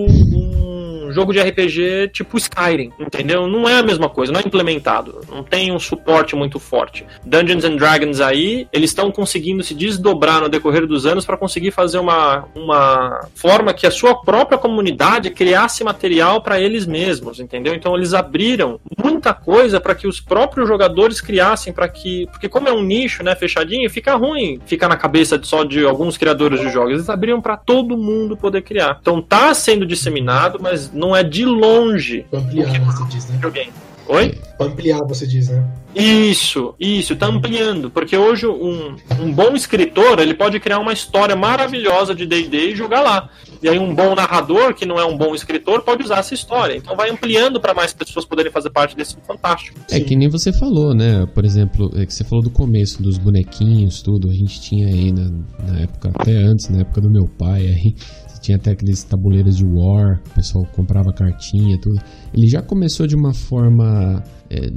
Speaker 3: jogo de RPG tipo Skyrim, entendeu? Não é a mesma coisa, não é implementado, não tem um suporte muito forte. Dungeons and Dragons aí, eles estão conseguindo se desdobrar no decorrer dos anos para conseguir fazer uma, uma forma que a sua própria comunidade criasse material para eles mesmos, entendeu? Então eles abriram muita coisa para que os próprios jogadores criassem para que, porque como é um nicho, né, fechadinho, fica ruim ficar na cabeça só de alguns criadores de jogos. Eles abriram para todo mundo poder criar. Então tá sendo disseminado, mas não é de longe.
Speaker 2: Ampliar, você diz, né?
Speaker 3: Oi?
Speaker 2: Ampliar, você diz, né?
Speaker 3: Isso, isso, tá ampliando. Porque hoje um, um bom escritor, ele pode criar uma história maravilhosa de D&D e jogar lá. E aí um bom narrador, que não é um bom escritor, pode usar essa história. Então vai ampliando para mais pessoas poderem fazer parte desse fantástico.
Speaker 1: É Sim. que nem você falou, né? Por exemplo, é que você falou do começo, dos bonequinhos, tudo. A gente tinha aí na, na época, até antes, na época do meu pai, aí tinha até aqueles tabuleiros de War, o pessoal comprava cartinha, tudo. Ele já começou de uma forma, é,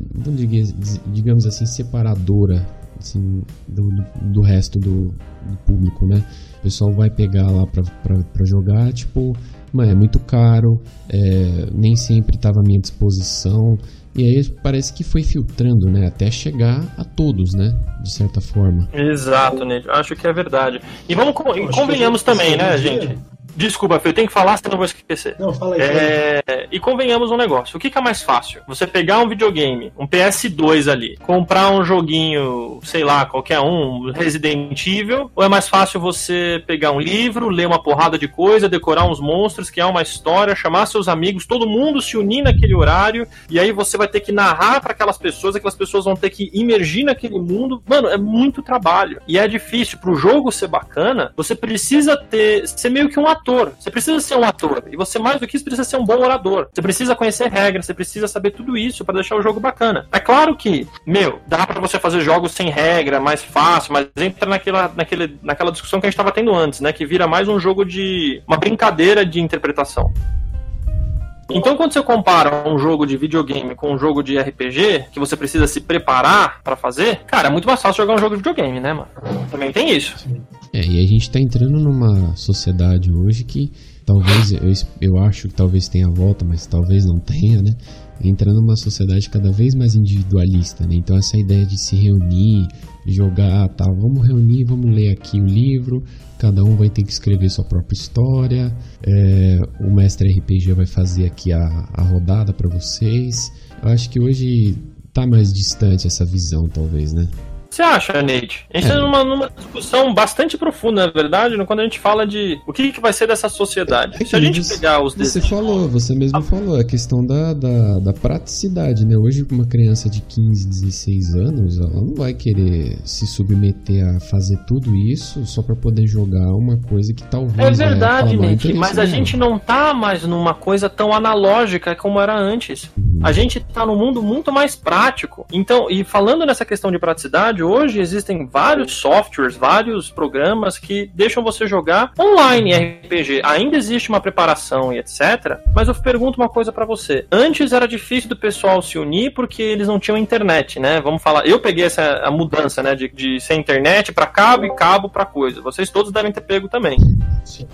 Speaker 1: digamos assim, separadora assim, do, do resto do, do, público, né? O pessoal vai pegar lá pra, pra, pra jogar, tipo, mano, é muito caro, é, nem sempre estava à minha disposição. E aí parece que foi filtrando, né? Até chegar a todos, né? De certa forma.
Speaker 3: Exato, né? Acho que é verdade. E vamos e convenhamos também, né, gente? Desculpa, eu tenho que falar, senão eu vou esquecer.
Speaker 2: Não, fala aí.
Speaker 3: É... E convenhamos um negócio. O que, que é mais fácil? Você pegar um videogame, um PS2 ali, comprar um joguinho, sei lá, qualquer um, Resident Evil, ou é mais fácil você pegar um livro, ler uma porrada de coisa, decorar uns monstros, criar uma história, chamar seus amigos, todo mundo se unir naquele horário, e aí você vai ter que narrar para aquelas pessoas, aquelas pessoas vão ter que imergir naquele mundo. Mano, é muito trabalho. E é difícil. Pro jogo ser bacana, você precisa ter. ser meio que um ator. Você precisa ser um ator. E você, mais do que isso, precisa ser um bom orador. Você precisa conhecer regras, você precisa saber tudo isso para deixar o jogo bacana. É claro que, meu, dá para você fazer jogos sem regra, mais fácil, mas entra naquela, naquele, naquela discussão que a gente estava tendo antes, né? Que vira mais um jogo de. uma brincadeira de interpretação. Então, quando você compara um jogo de videogame com um jogo de RPG, que você precisa se preparar para fazer, cara, é muito mais fácil jogar um jogo de videogame, né, mano? Também tem isso.
Speaker 1: É, e a gente tá entrando numa sociedade hoje que talvez, eu, eu acho que talvez tenha volta, mas talvez não tenha, né? Entrando numa sociedade cada vez mais individualista, né? Então essa ideia de se reunir, jogar, tal, vamos reunir, vamos ler aqui o livro, cada um vai ter que escrever sua própria história, é, o mestre RPG vai fazer aqui a, a rodada para vocês. Eu acho que hoje tá mais distante essa visão, talvez, né?
Speaker 3: Você acha, Nate? A gente é. numa, numa discussão bastante profunda, na verdade, quando a gente fala de o que, que vai ser dessa sociedade. É Se a gente
Speaker 1: você,
Speaker 3: pegar os
Speaker 1: Você falou, você mesmo ah. falou, a questão da, da, da, praticidade, né? Hoje, uma criança de 15, 16 anos, ela não vai querer se submeter a fazer tudo isso só para poder jogar uma coisa que talvez.
Speaker 3: É verdade, Nate, mas a gente não tá mais numa coisa tão analógica como era antes. Uhum. A gente tá num mundo muito mais prático. Então, e falando nessa questão de praticidade, hoje existem vários softwares, vários programas que deixam você jogar online RPG. Ainda existe uma preparação e etc. Mas eu pergunto uma coisa para você. Antes era difícil do pessoal se unir porque eles não tinham internet, né? Vamos falar. Eu peguei essa a mudança, né, de, de ser internet para cabo e cabo para coisa. Vocês todos devem ter pego também.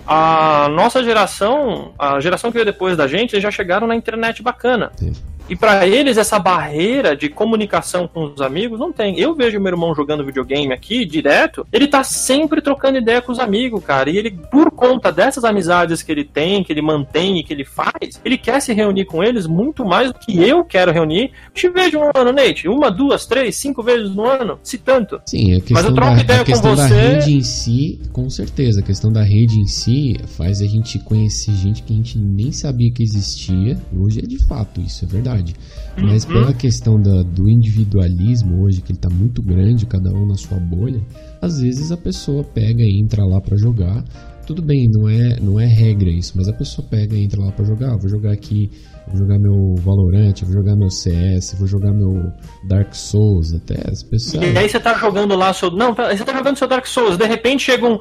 Speaker 3: A nossa geração, a geração que veio depois da gente, eles já chegaram na internet bacana. Sim. E para eles, essa barreira de comunicação com os amigos não tem. Eu vejo meu irmão jogando videogame aqui, direto, ele tá sempre trocando ideia com os amigos, cara. E ele, por conta dessas amizades que ele tem, que ele mantém e que ele faz, ele quer se reunir com eles muito mais do que eu quero reunir. Te vejo um ano, Nate, uma, duas, três, cinco vezes no ano, se tanto.
Speaker 1: Sim, a questão, Mas eu troco da, ideia a questão com você... da rede em si, com certeza. A questão da rede em si faz a gente conhecer gente que a gente nem sabia que existia. Hoje é de fato, isso é verdade Mas uhum. pela questão da, do individualismo hoje, que ele tá muito grande, cada um na sua bolha, às vezes a pessoa pega e entra lá para jogar. Tudo bem, não é, não é regra isso, mas a pessoa pega e entra lá para jogar. Vou jogar aqui vou jogar meu Valorant, vou jogar meu CS, vou jogar meu Dark Souls, até as pessoas.
Speaker 3: E aí você tá jogando lá seu. Não, você tá jogando seu Dark Souls, de repente chega um.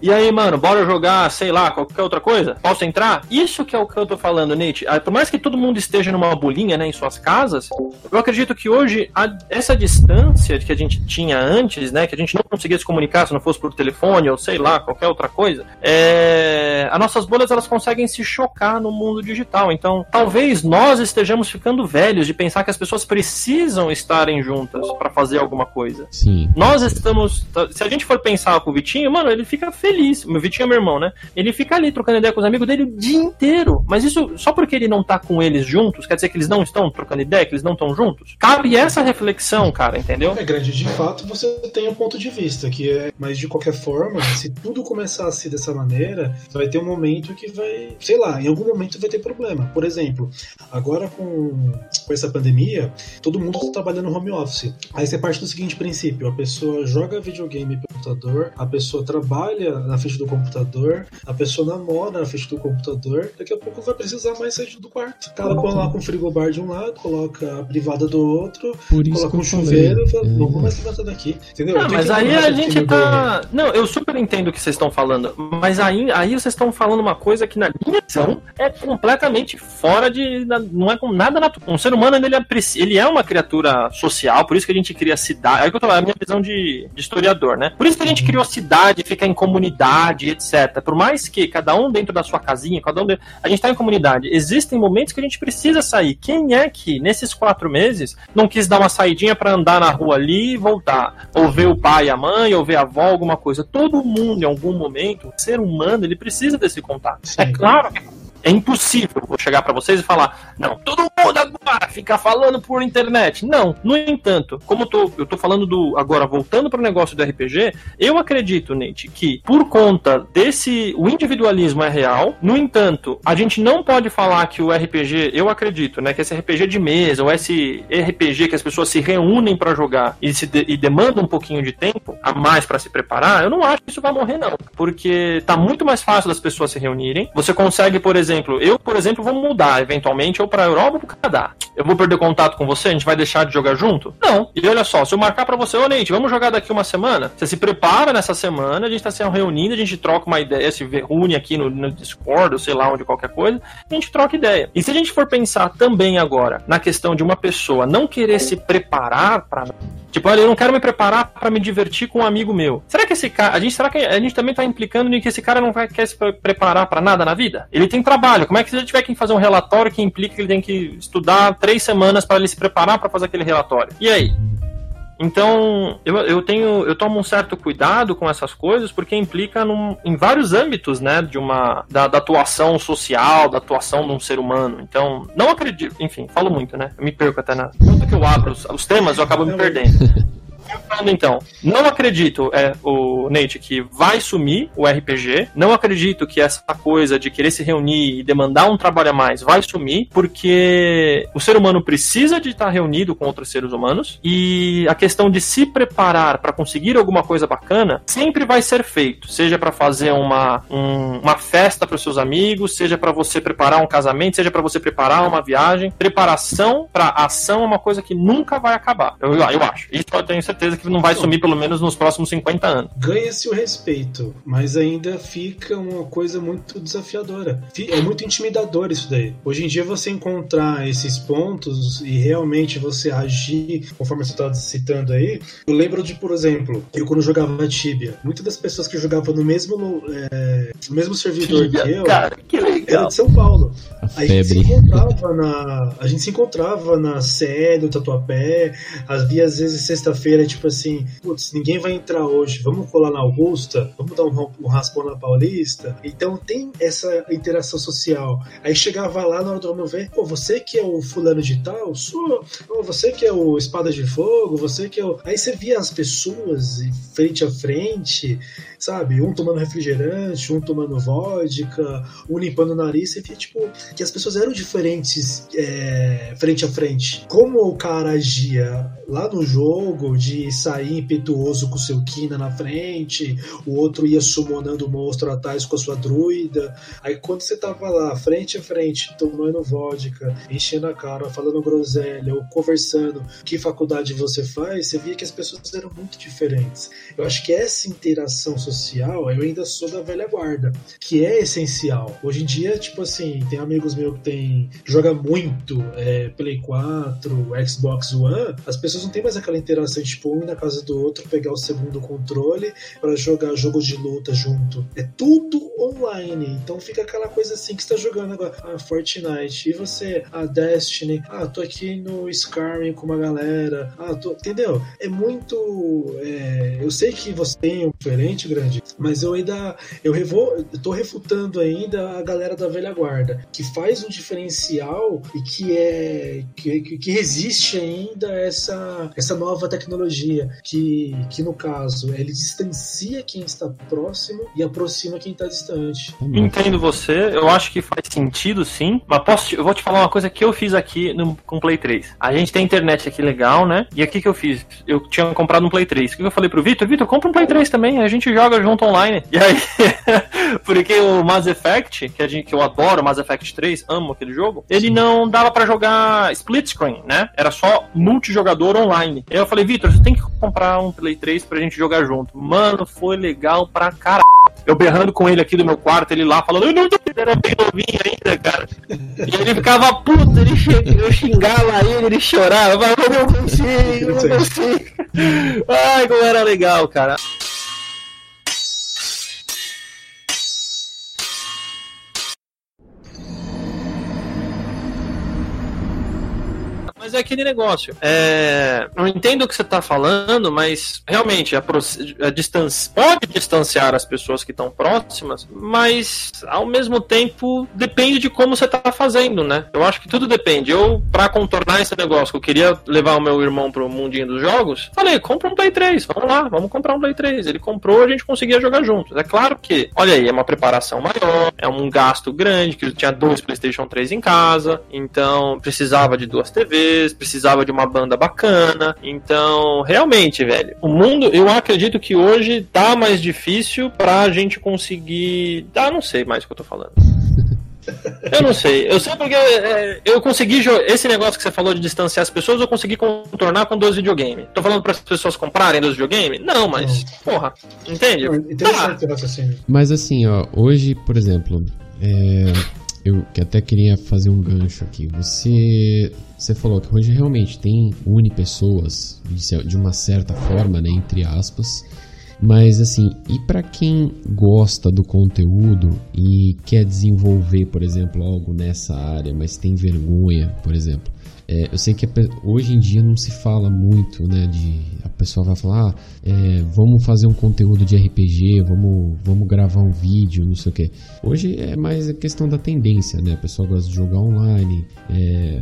Speaker 3: E aí, mano, bora jogar, sei lá, qualquer outra coisa? Posso entrar? Isso que é o que eu tô falando, Nate. Ah, por mais que todo mundo esteja numa bolinha, né, em suas casas, eu acredito que hoje a... essa distância que a gente tinha antes, né, que a gente não conseguia se comunicar se não fosse por telefone ou sei lá, qualquer outra coisa, é... as nossas bolhas elas conseguem se chocar no mundo digital. Então, talvez talvez nós estejamos ficando velhos de pensar que as pessoas precisam estarem juntas para fazer alguma coisa.
Speaker 1: Sim.
Speaker 3: Nós estamos. Se a gente for pensar com o Vitinho, mano, ele fica feliz. O Vitinho é meu irmão, né? Ele fica ali trocando ideia com os amigos dele o dia inteiro. Mas isso, só porque ele não tá com eles juntos, quer dizer que eles não estão trocando ideia, que eles não estão juntos? Cabe essa reflexão, cara, entendeu?
Speaker 2: É grande, de fato, você tem um ponto de vista, que é. Mas de qualquer forma, se tudo começar a ser dessa maneira, vai ter um momento que vai. Sei lá, em algum momento vai ter problema. Por exemplo, Agora, com, com essa pandemia, todo mundo está trabalhando home office. Aí você parte do seguinte princípio: a pessoa joga videogame pelo computador, a pessoa trabalha na frente do computador, a pessoa namora na frente do computador, daqui a pouco vai precisar mais sair do quarto. O cara coloca um frigobar de um lado, coloca a privada do outro, coloca um chuveiro e fala, não vou mais levantar daqui. Entendeu?
Speaker 3: Não, mas aí a gente tá. Não, eu super entendo o que vocês estão falando, mas aí, aí vocês estão falando uma coisa que na minha visão é completamente fora de não é com nada natural. Um ser humano ele é, ele é uma criatura social, por isso que a gente cria cidade. É que eu tô falando, a minha visão de, de, historiador, né? Por isso que a gente criou cidade, fica em comunidade, etc. Por mais que cada um dentro da sua casinha, cada um dentro, a gente tá em comunidade. Existem momentos que a gente precisa sair. Quem é que nesses quatro meses não quis dar uma saidinha para andar na rua ali e voltar? Ou ver o pai, a mãe, ou ver a avó, alguma coisa. Todo mundo em algum momento, ser humano, ele precisa desse contato. Sim. É claro que é impossível vou chegar para vocês e falar, não, todo mundo agora fica falando por internet. Não. No entanto, como eu tô, eu tô falando do. Agora, voltando para o negócio do RPG, eu acredito, Nate, que por conta desse. O individualismo é real. No entanto, a gente não pode falar que o RPG, eu acredito, né? Que esse RPG de mesa, ou esse RPG que as pessoas se reúnem para jogar e, se de, e demanda um pouquinho de tempo a mais para se preparar, eu não acho que isso vai morrer, não. Porque tá muito mais fácil das pessoas se reunirem. Você consegue, por exemplo, exemplo, eu, por exemplo, vou mudar eventualmente ou para Europa ou para Canadá. Eu vou perder contato com você? A gente vai deixar de jogar junto? Não. E olha só, se eu marcar para você, ô Neide, vamos jogar daqui uma semana? Você se prepara nessa semana, a gente tá se reunindo, a gente troca uma ideia, se reúne aqui no, no Discord, ou sei lá onde, qualquer coisa, a gente troca ideia. E se a gente for pensar também agora na questão de uma pessoa não querer se preparar para Tipo, olha, eu não quero me preparar para me divertir com um amigo meu. Será que esse cara. A gente, será que a gente também tá implicando em que esse cara não vai, quer se preparar para nada na vida? Ele tem trabalho. Como é que se ele tiver que fazer um relatório que implica que ele tem que estudar três semanas para ele se preparar para fazer aquele relatório? E aí? Então, eu, eu tenho, eu tomo um certo cuidado com essas coisas porque implica num, em vários âmbitos, né, de uma da, da, atuação social, da atuação de um ser humano. Então, não acredito, enfim, falo muito, né? Eu me perco até na. Quanto que eu abro os, os temas, eu acabo me perdendo. *laughs* então, não acredito, é, o Nate, que vai sumir o RPG. Não acredito que essa coisa de querer se reunir e demandar um trabalho a mais vai sumir, porque o ser humano precisa de estar reunido com outros seres humanos e a questão de se preparar para conseguir alguma coisa bacana sempre vai ser feito, seja para fazer uma, um, uma festa para seus amigos, seja para você preparar um casamento, seja para você preparar uma viagem. Preparação para ação é uma coisa que nunca vai acabar. Eu, eu acho. Isso eu tenho certeza certeza que não vai sumir pelo menos nos próximos 50 anos.
Speaker 2: Ganha-se o respeito, mas ainda fica uma coisa muito desafiadora. É muito intimidador isso daí. Hoje em dia você encontrar esses pontos e realmente você agir conforme você está citando aí. Eu lembro de, por exemplo, eu quando jogava Tibia, muitas das pessoas que jogavam no mesmo, é, no mesmo servidor Tibia, que eu
Speaker 3: cara, que
Speaker 2: era de São Paulo. A, a gente se encontrava na, a gente se encontrava na Sé do Tatuapé, havia às vezes sexta-feira tipo assim, putz, ninguém vai entrar hoje, vamos colar na Augusta, vamos dar um, um raspão na Paulista. Então tem essa interação social. Aí chegava lá na hora do vamos ver, pô, você que é o fulano de tal, sou, você que é o espada de fogo, você que é o. Aí você via as pessoas frente a frente, sabe? Um tomando refrigerante, um tomando vodka, um limpando o nariz, você via, tipo, que as pessoas eram diferentes é, frente a frente. Como o cara agia lá no jogo, de sair impetuoso com seu Kina na frente, o outro ia summonando o monstro atrás com a sua druida. Aí quando você tava lá, frente a frente, tomando vodka, enchendo a cara, falando groselha, ou conversando que faculdade você faz, você via que as pessoas eram muito diferentes. Eu acho que essa interação social eu ainda sou da velha guarda, que é essencial. Hoje em dia, tipo assim, tem amigos meus que tem joga muito é, Play 4, Xbox One, as pessoas não tem mais aquela interação, tipo, um na casa do outro, pegar o segundo controle para jogar jogo de luta junto. É tudo online. Então fica aquela coisa assim que está jogando agora, ah, Fortnite, e você, a ah, Destiny, ah, tô aqui no Skyrim com uma galera, ah, tô, entendeu? É muito, é, eu sei que você tem um diferente, grande. Mas eu ainda eu, revo, eu tô refutando ainda a galera da velha guarda, que faz um diferencial e que é que, que resiste ainda a essa, essa nova tecnologia, que, que no caso ele distancia quem está próximo e aproxima quem está distante.
Speaker 3: Entendo você, eu acho que faz sentido sim, mas posso, eu vou te falar uma coisa que eu fiz aqui no, com Play 3. A gente tem internet aqui legal, né? E aqui que eu fiz? Eu tinha comprado um Play 3. O que eu falei pro Vitor? Vitor, compra um Play 3 também, a gente joga junto online. E aí, *laughs* porque o Mass Effect, que, a gente, que eu adoro, Mass Effect 3, amo aquele jogo, ele não dava para jogar split screen, né? Era só multijogador online. Aí eu falei, Vitor, você tem que comprar um Play 3 pra gente jogar junto. Mano, foi legal pra caralho. Eu berrando com ele aqui do meu quarto, ele lá falando, eu não era bem novinho ainda, cara. E ele ficava puto, ele eu xingava ele, ele chorava, mas eu não consigo, eu não consigo. *laughs* Ai, como era legal, cara. Mas é aquele negócio. É... Eu entendo o que você está falando, mas realmente a, a distância pode distanciar as pessoas que estão próximas, mas ao mesmo tempo depende de como você está fazendo, né? Eu acho que tudo depende. Eu, para contornar esse negócio, que eu queria levar o meu irmão pro mundinho dos jogos, falei, compra um Play 3, vamos lá, vamos comprar um Play 3. Ele comprou, a gente conseguia jogar juntos. É claro que, olha aí, é uma preparação maior, é um gasto grande, que eu tinha dois PlayStation 3 em casa, então precisava de duas TVs, precisava de uma banda bacana. Então, realmente, velho, o mundo, eu acredito que hoje tá mais difícil pra gente conseguir. Ah, não sei mais o que eu tô falando. *laughs* Eu não sei. Eu sei porque é, eu consegui. Esse negócio que você falou de distanciar as pessoas, eu consegui contornar com dois videogames. Tô falando para as pessoas comprarem dois videogames? Não, mas. Porra, entende?
Speaker 1: Interessante tá. Mas assim, ó, hoje, por exemplo, é, eu que até queria fazer um gancho aqui. Você. Você falou que hoje realmente tem une pessoas de uma certa forma, né, entre aspas, mas assim, e para quem gosta do conteúdo e quer desenvolver, por exemplo, algo nessa área, mas tem vergonha, por exemplo. É, eu sei que hoje em dia não se fala muito, né? De a pessoa vai falar, ah, é, vamos fazer um conteúdo de RPG, vamos, vamos gravar um vídeo, não sei o que. Hoje é mais a questão da tendência, né? A pessoa gosta de jogar online, é,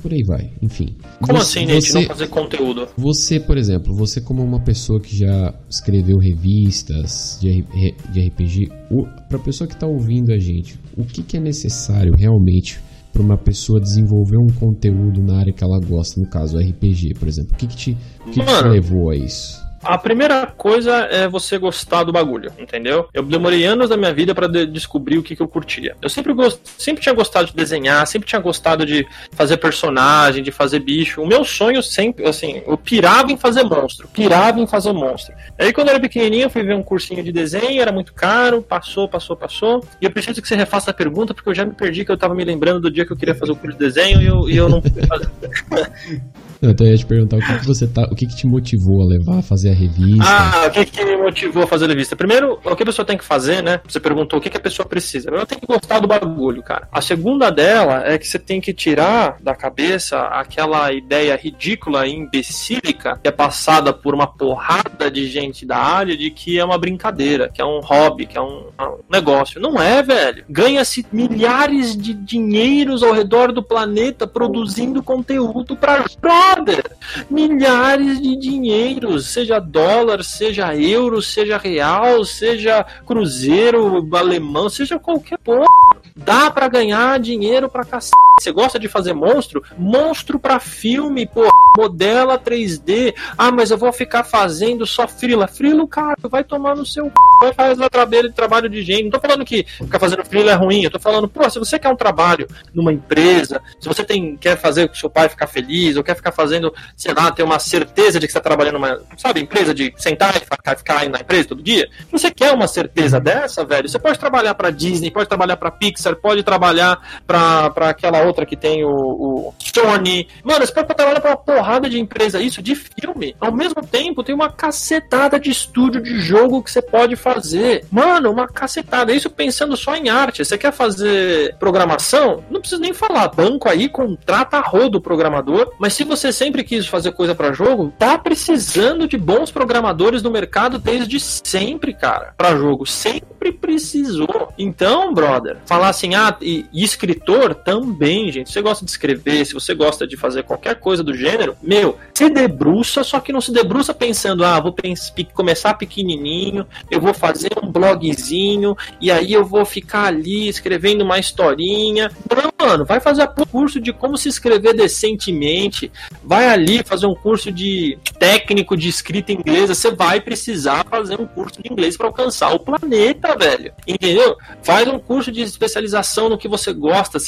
Speaker 1: por aí vai, enfim.
Speaker 3: Como você, assim, gente, não fazer conteúdo?
Speaker 1: Você, por exemplo, você como uma pessoa que já escreveu revistas de, de RPG, para a pessoa que está ouvindo a gente, o que, que é necessário realmente para uma pessoa desenvolver um conteúdo na área que ela gosta, no caso RPG, por exemplo? O que, que, te, o que, que te levou a isso?
Speaker 3: A primeira coisa é você gostar do bagulho, entendeu? Eu demorei anos da minha vida para de descobrir o que, que eu curtia. Eu sempre, sempre tinha gostado de desenhar, sempre tinha gostado de fazer personagem, de fazer bicho. O meu sonho sempre, assim, eu pirava em fazer monstro, pirava em fazer monstro. Aí quando eu era pequenininho, eu fui ver um cursinho de desenho, era muito caro, passou, passou, passou. E eu preciso que você refaça a pergunta, porque eu já me perdi, que eu tava me lembrando do dia que eu queria fazer o curso de desenho e eu, e eu não pude fazer. *laughs*
Speaker 1: então eu ia te perguntar o que, que você tá. O que, que te motivou a levar a fazer a revista?
Speaker 3: Ah, o que, que motivou a fazer a revista? Primeiro, o que a pessoa tem que fazer, né? Você perguntou o que, que a pessoa precisa. Ela tem que gostar do bagulho, cara. A segunda dela é que você tem que tirar da cabeça aquela ideia ridícula e imbecílica que é passada por uma porrada de gente da área de que é uma brincadeira, que é um hobby, que é um, um negócio. Não é, velho. Ganha-se milhares de dinheiros ao redor do planeta produzindo conteúdo para brother, milhares de dinheiros, seja dólar, seja euro, seja real, seja cruzeiro alemão, seja qualquer porra. Dá para ganhar dinheiro pra cacete. Você gosta de fazer monstro? Monstro pra filme, pô. Modela 3D. Ah, mas eu vou ficar fazendo só frila. Frila, cara, vai tomar no seu. Vai fazer trabalho trabalho de gente. Não tô falando que ficar fazendo frila é ruim. Eu tô falando, pô, se você quer um trabalho numa empresa, se você tem, quer fazer o seu pai ficar feliz, ou quer ficar fazendo, sei lá, ter uma certeza de que você tá trabalhando numa, sabe, empresa de sentar e ficar, ficar na empresa todo dia. Se você quer uma certeza dessa, velho, você pode trabalhar pra Disney, pode trabalhar pra Pixar, pode trabalhar pra aquela outra que tem o, o Sony. Mano, você pode trabalhar pra uma porrada de empresa isso de filme. Ao mesmo tempo, tem uma cacetada de estúdio de jogo que você pode fazer. Mano, uma cacetada. Isso pensando só em arte. Você quer fazer programação? Não precisa nem falar. Banco aí contrata a rodo programador. Mas se você sempre quis fazer coisa para jogo, tá precisando de bons programadores no mercado desde sempre, cara. Para jogo. Sempre precisou. Então, brother, falar assim, ah, e, e escritor também, gente. Se você gosta de escrever, se você gosta de fazer qualquer coisa do gênero, meu, se debruça, só que não se debruça pensando, ah, vou começar pequenininho, eu vou fazer um blogzinho, e aí eu vou ficar ali escrevendo uma historinha. Não, mano, vai fazer um curso de como se escrever decentemente, vai ali fazer um curso de técnico de escrita inglesa, você vai precisar fazer um curso de inglês para alcançar o planeta, velho. Entendeu? Faz um curso de especialização no que você gosta,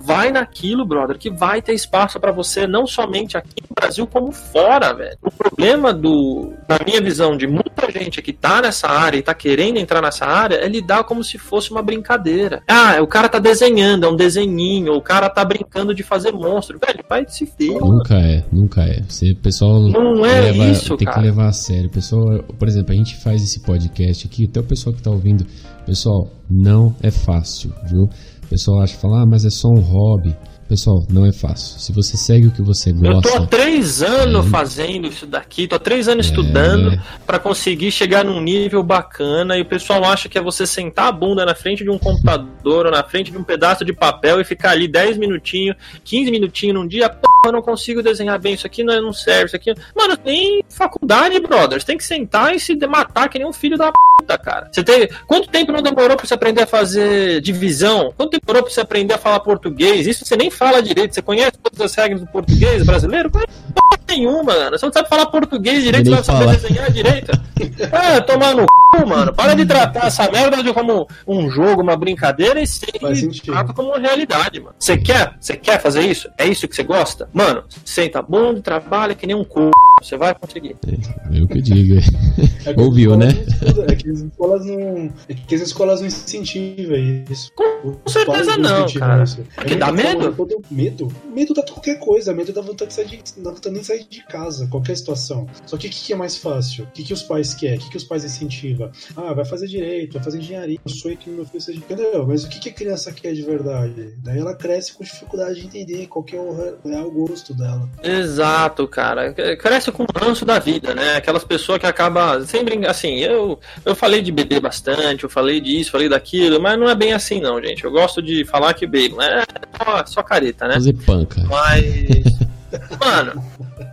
Speaker 3: vai naquilo, brother, que vai ter espaço para você não somente aqui Brasil como fora, velho. O problema do, na minha visão, de muita gente que tá nessa área e tá querendo entrar nessa área é lidar como se fosse uma brincadeira. Ah, o cara tá desenhando, é um desenhinho, o cara tá brincando de fazer monstro, velho, vai se ver.
Speaker 1: Nunca é, nunca é. Você, pessoal,
Speaker 3: não é leva, isso,
Speaker 1: tem cara. que levar a sério. Pessoal, por exemplo, a gente faz esse podcast aqui, até o pessoal que tá ouvindo, pessoal, não é fácil, viu? O pessoal acha que fala, ah, mas é só um hobby. Pessoal, não é fácil. Se você segue o que você gosta.
Speaker 3: Eu tô há três anos é... fazendo isso daqui, tô há três anos é... estudando para conseguir chegar num nível bacana e o pessoal acha que é você sentar a bunda na frente de um computador ou na frente de um pedaço de papel e ficar ali 10 minutinhos, 15 minutinhos num dia, pô, eu não consigo desenhar bem, isso aqui não, não serve, isso aqui. Mano, tem faculdade, brothers, tem que sentar e se matar que nem um filho da puta, cara. Você tem. Quanto tempo não demorou pra você aprender a fazer divisão? Quanto tempo demorou pra você aprender a falar português? Isso você nem fala direito. Você conhece todas as regras do português brasileiro? Nenhuma, mano. Você não sabe falar português direito, você vai saber desenhar direito. É, *laughs* tomar no c, mano. Para de tratar essa merda de como um jogo, uma brincadeira e se trata como uma realidade, mano. Você quer? Você quer fazer isso? É isso que você gosta? Mano, senta bom, trabalha que nem um c. Você vai conseguir.
Speaker 1: É, eu que *laughs* digo. É Ouviu, né?
Speaker 2: é que as escolas não. É que as escolas não incentivam isso.
Speaker 3: Com certeza não, cara. Isso. É dá medo?
Speaker 2: Medo? Medo dá qualquer coisa. Medo dá vontade de sair de, dá vontade de sair de casa, qualquer situação. Só que o que, que, é mais fácil? O que, que os pais querem? O que, que os pais incentivam? Ah, vai fazer direito, vai fazer engenharia. Eu sou que meu filho seja. Entendeu? Mas o que, que a criança quer de verdade? Daí ela cresce com dificuldade de entender qual que é o real gosto dela.
Speaker 3: Exato, cara. Cresce com o ranço da vida, né? Aquelas pessoas que acabam sempre assim, eu, eu falei de beber bastante, eu falei disso, falei daquilo, mas não é bem assim não, gente. Eu gosto de falar que bebo, é só, só careta, né?
Speaker 1: Fazer panca.
Speaker 3: Mas *laughs* Mano,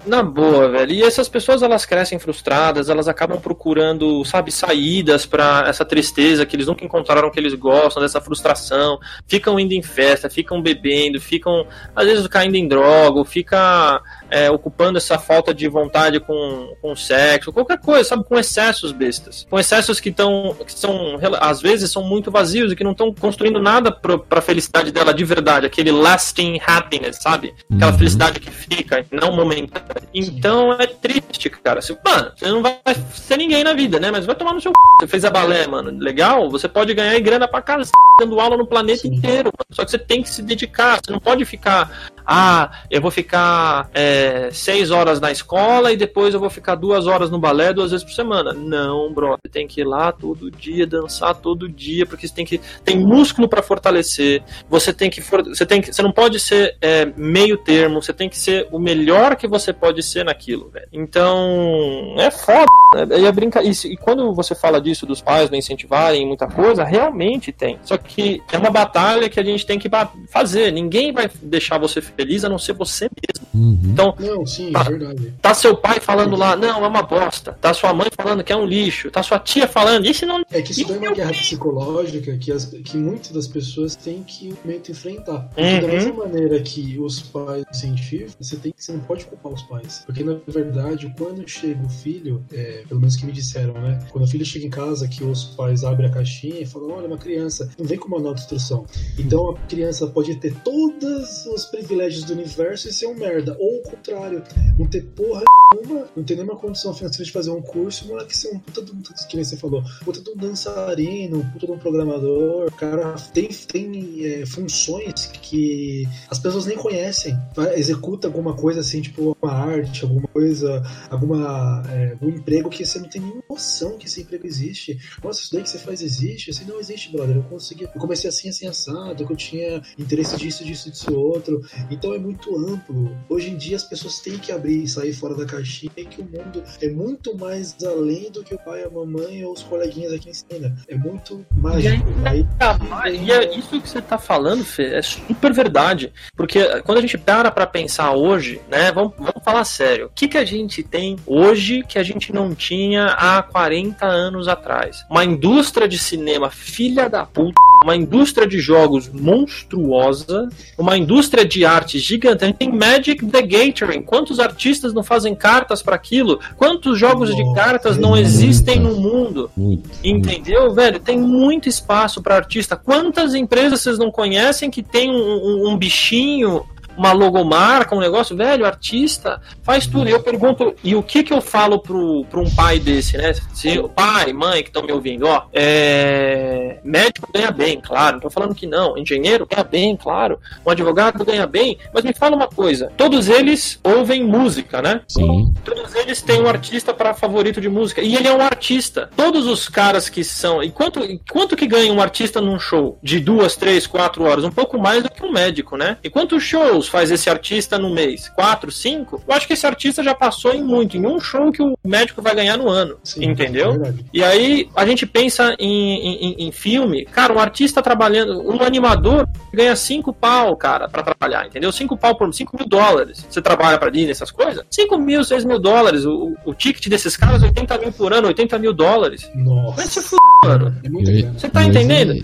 Speaker 3: na boa, velho. E essas pessoas elas crescem frustradas, elas acabam procurando, sabe, saídas para essa tristeza que eles nunca encontraram que eles gostam, dessa frustração. Ficam indo em festa, ficam bebendo, ficam às vezes caindo em droga, fica é, ocupando essa falta de vontade com, com sexo, qualquer coisa, sabe, com excessos bestas. Com excessos que estão que são às vezes são muito vazios e que não estão construindo nada pro, pra felicidade dela de verdade, aquele lasting happiness, sabe? Aquela uhum. felicidade que fica, não momentânea. Então é triste, cara. Você, mano, você não vai ser ninguém na vida, né? Mas vai tomar no seu c... Você fez a balé, mano. Legal? Você pode ganhar grana pra casa dando aula no planeta Sim. inteiro, mano. Só que você tem que se dedicar. Você não pode ficar ah, eu vou ficar é, seis horas na escola e depois eu vou ficar duas horas no balé duas vezes por semana. Não, bro, você tem que ir lá todo dia, dançar todo dia, porque você tem que tem músculo para fortalecer. Você tem que você tem que você não pode ser é, meio termo. Você tem que ser o melhor que você pode ser naquilo, velho. Então é foda. Né? E, brinca... E, e quando você fala disso dos pais não incentivarem muita coisa, realmente tem. Só que é uma batalha que a gente tem que fazer. Ninguém vai deixar você feliz a não ser você mesmo. Uhum. Então,
Speaker 2: não, sim, tá,
Speaker 3: é tá, seu pai falando lá, não, é uma bosta. Tá sua mãe falando que é um lixo. Tá sua tia falando, isso não.
Speaker 2: É que isso é uma guerra psicológica que, as, que muitas das pessoas têm que meio enfrentar. Uhum. Da mesma maneira que os pais incentivam, você, tem, você não pode culpar os pais. Porque, na verdade, quando chega o filho, é, pelo menos que me disseram, né? Quando o filho chega em casa, que os pais abrem a caixinha e falam: olha, uma criança, não vem com manual de instrução. Então a criança pode ter todos os privilégios do universo e ser um merda. Ou o contrário, não ter porra nenhuma, não ter nenhuma condição financeira de fazer um curso, o moleque ser um puta do, que nem você falou, puta de um dançarino, puta de um programador. Cara tem, tem é, funções que as pessoas nem conhecem. Executa alguma coisa assim, tipo uma arte, alguma coisa, alguma, é, algum emprego que você não tem nenhuma noção que esse emprego existe. Nossa, isso daí que você faz existe? Assim, não existe, brother. Eu consegui. Eu comecei assim, assim, assado, que eu tinha interesse disso, disso, disso, outro. Então é muito amplo. Hoje em dia as pessoas têm que abrir e sair fora da caixinha e que o mundo é muito mais além do que o pai, a mamãe ou os coleguinhas aqui ensinam. É muito mágico.
Speaker 3: E, aí, aí, e é isso que você está falando, Fê, é super verdade. Porque quando a gente para para pensar hoje, né, vamos, vamos falar sério. O que, que a gente tem hoje que a gente não tinha há 40 anos atrás? Uma indústria de cinema filha da puta, uma indústria de jogos monstruosa, uma indústria de arte gigante. A gente tem Magic the Gathering. Quantos artistas não fazem cartas para aquilo? Quantos jogos Nossa, de cartas não existem no mundo? Muito, Entendeu, muito. velho? Tem muito espaço para artista. Quantas empresas vocês não conhecem que tem um, um, um bichinho uma logomarca, um negócio, velho, artista, faz tudo. E eu pergunto, e o que que eu falo pro, pro um pai desse, né? Se, pai, mãe que estão me ouvindo, ó, é, médico ganha bem, claro, não tô falando que não, engenheiro ganha bem, claro, um advogado ganha bem, mas me fala uma coisa, todos eles ouvem música, né?
Speaker 1: Sim.
Speaker 3: Todos eles têm um artista para favorito de música, e ele é um artista. Todos os caras que são, e quanto, e quanto que ganha um artista num show? De duas, três, quatro horas, um pouco mais do que um médico, né? E quantos shows faz esse artista no mês? Quatro, cinco? Eu acho que esse artista já passou em muito, em um show que o médico vai ganhar no ano,
Speaker 2: Sim,
Speaker 3: entendeu?
Speaker 2: é.
Speaker 3: E aí a gente pensa em, em, em filme, cara, um artista trabalhando, um animador ganha cinco pau, cara, pra trabalhar, entendeu? Cinco pau por cinco mil dólares. Você trabalha pra Disney, essas coisas? Cinco mil, seis mil dólares. O, o ticket desses caras, 80 mil por ano, 80 mil dólares. Se
Speaker 2: Nossa.
Speaker 3: f***, mano.
Speaker 2: É grana.
Speaker 3: Você tá entendendo?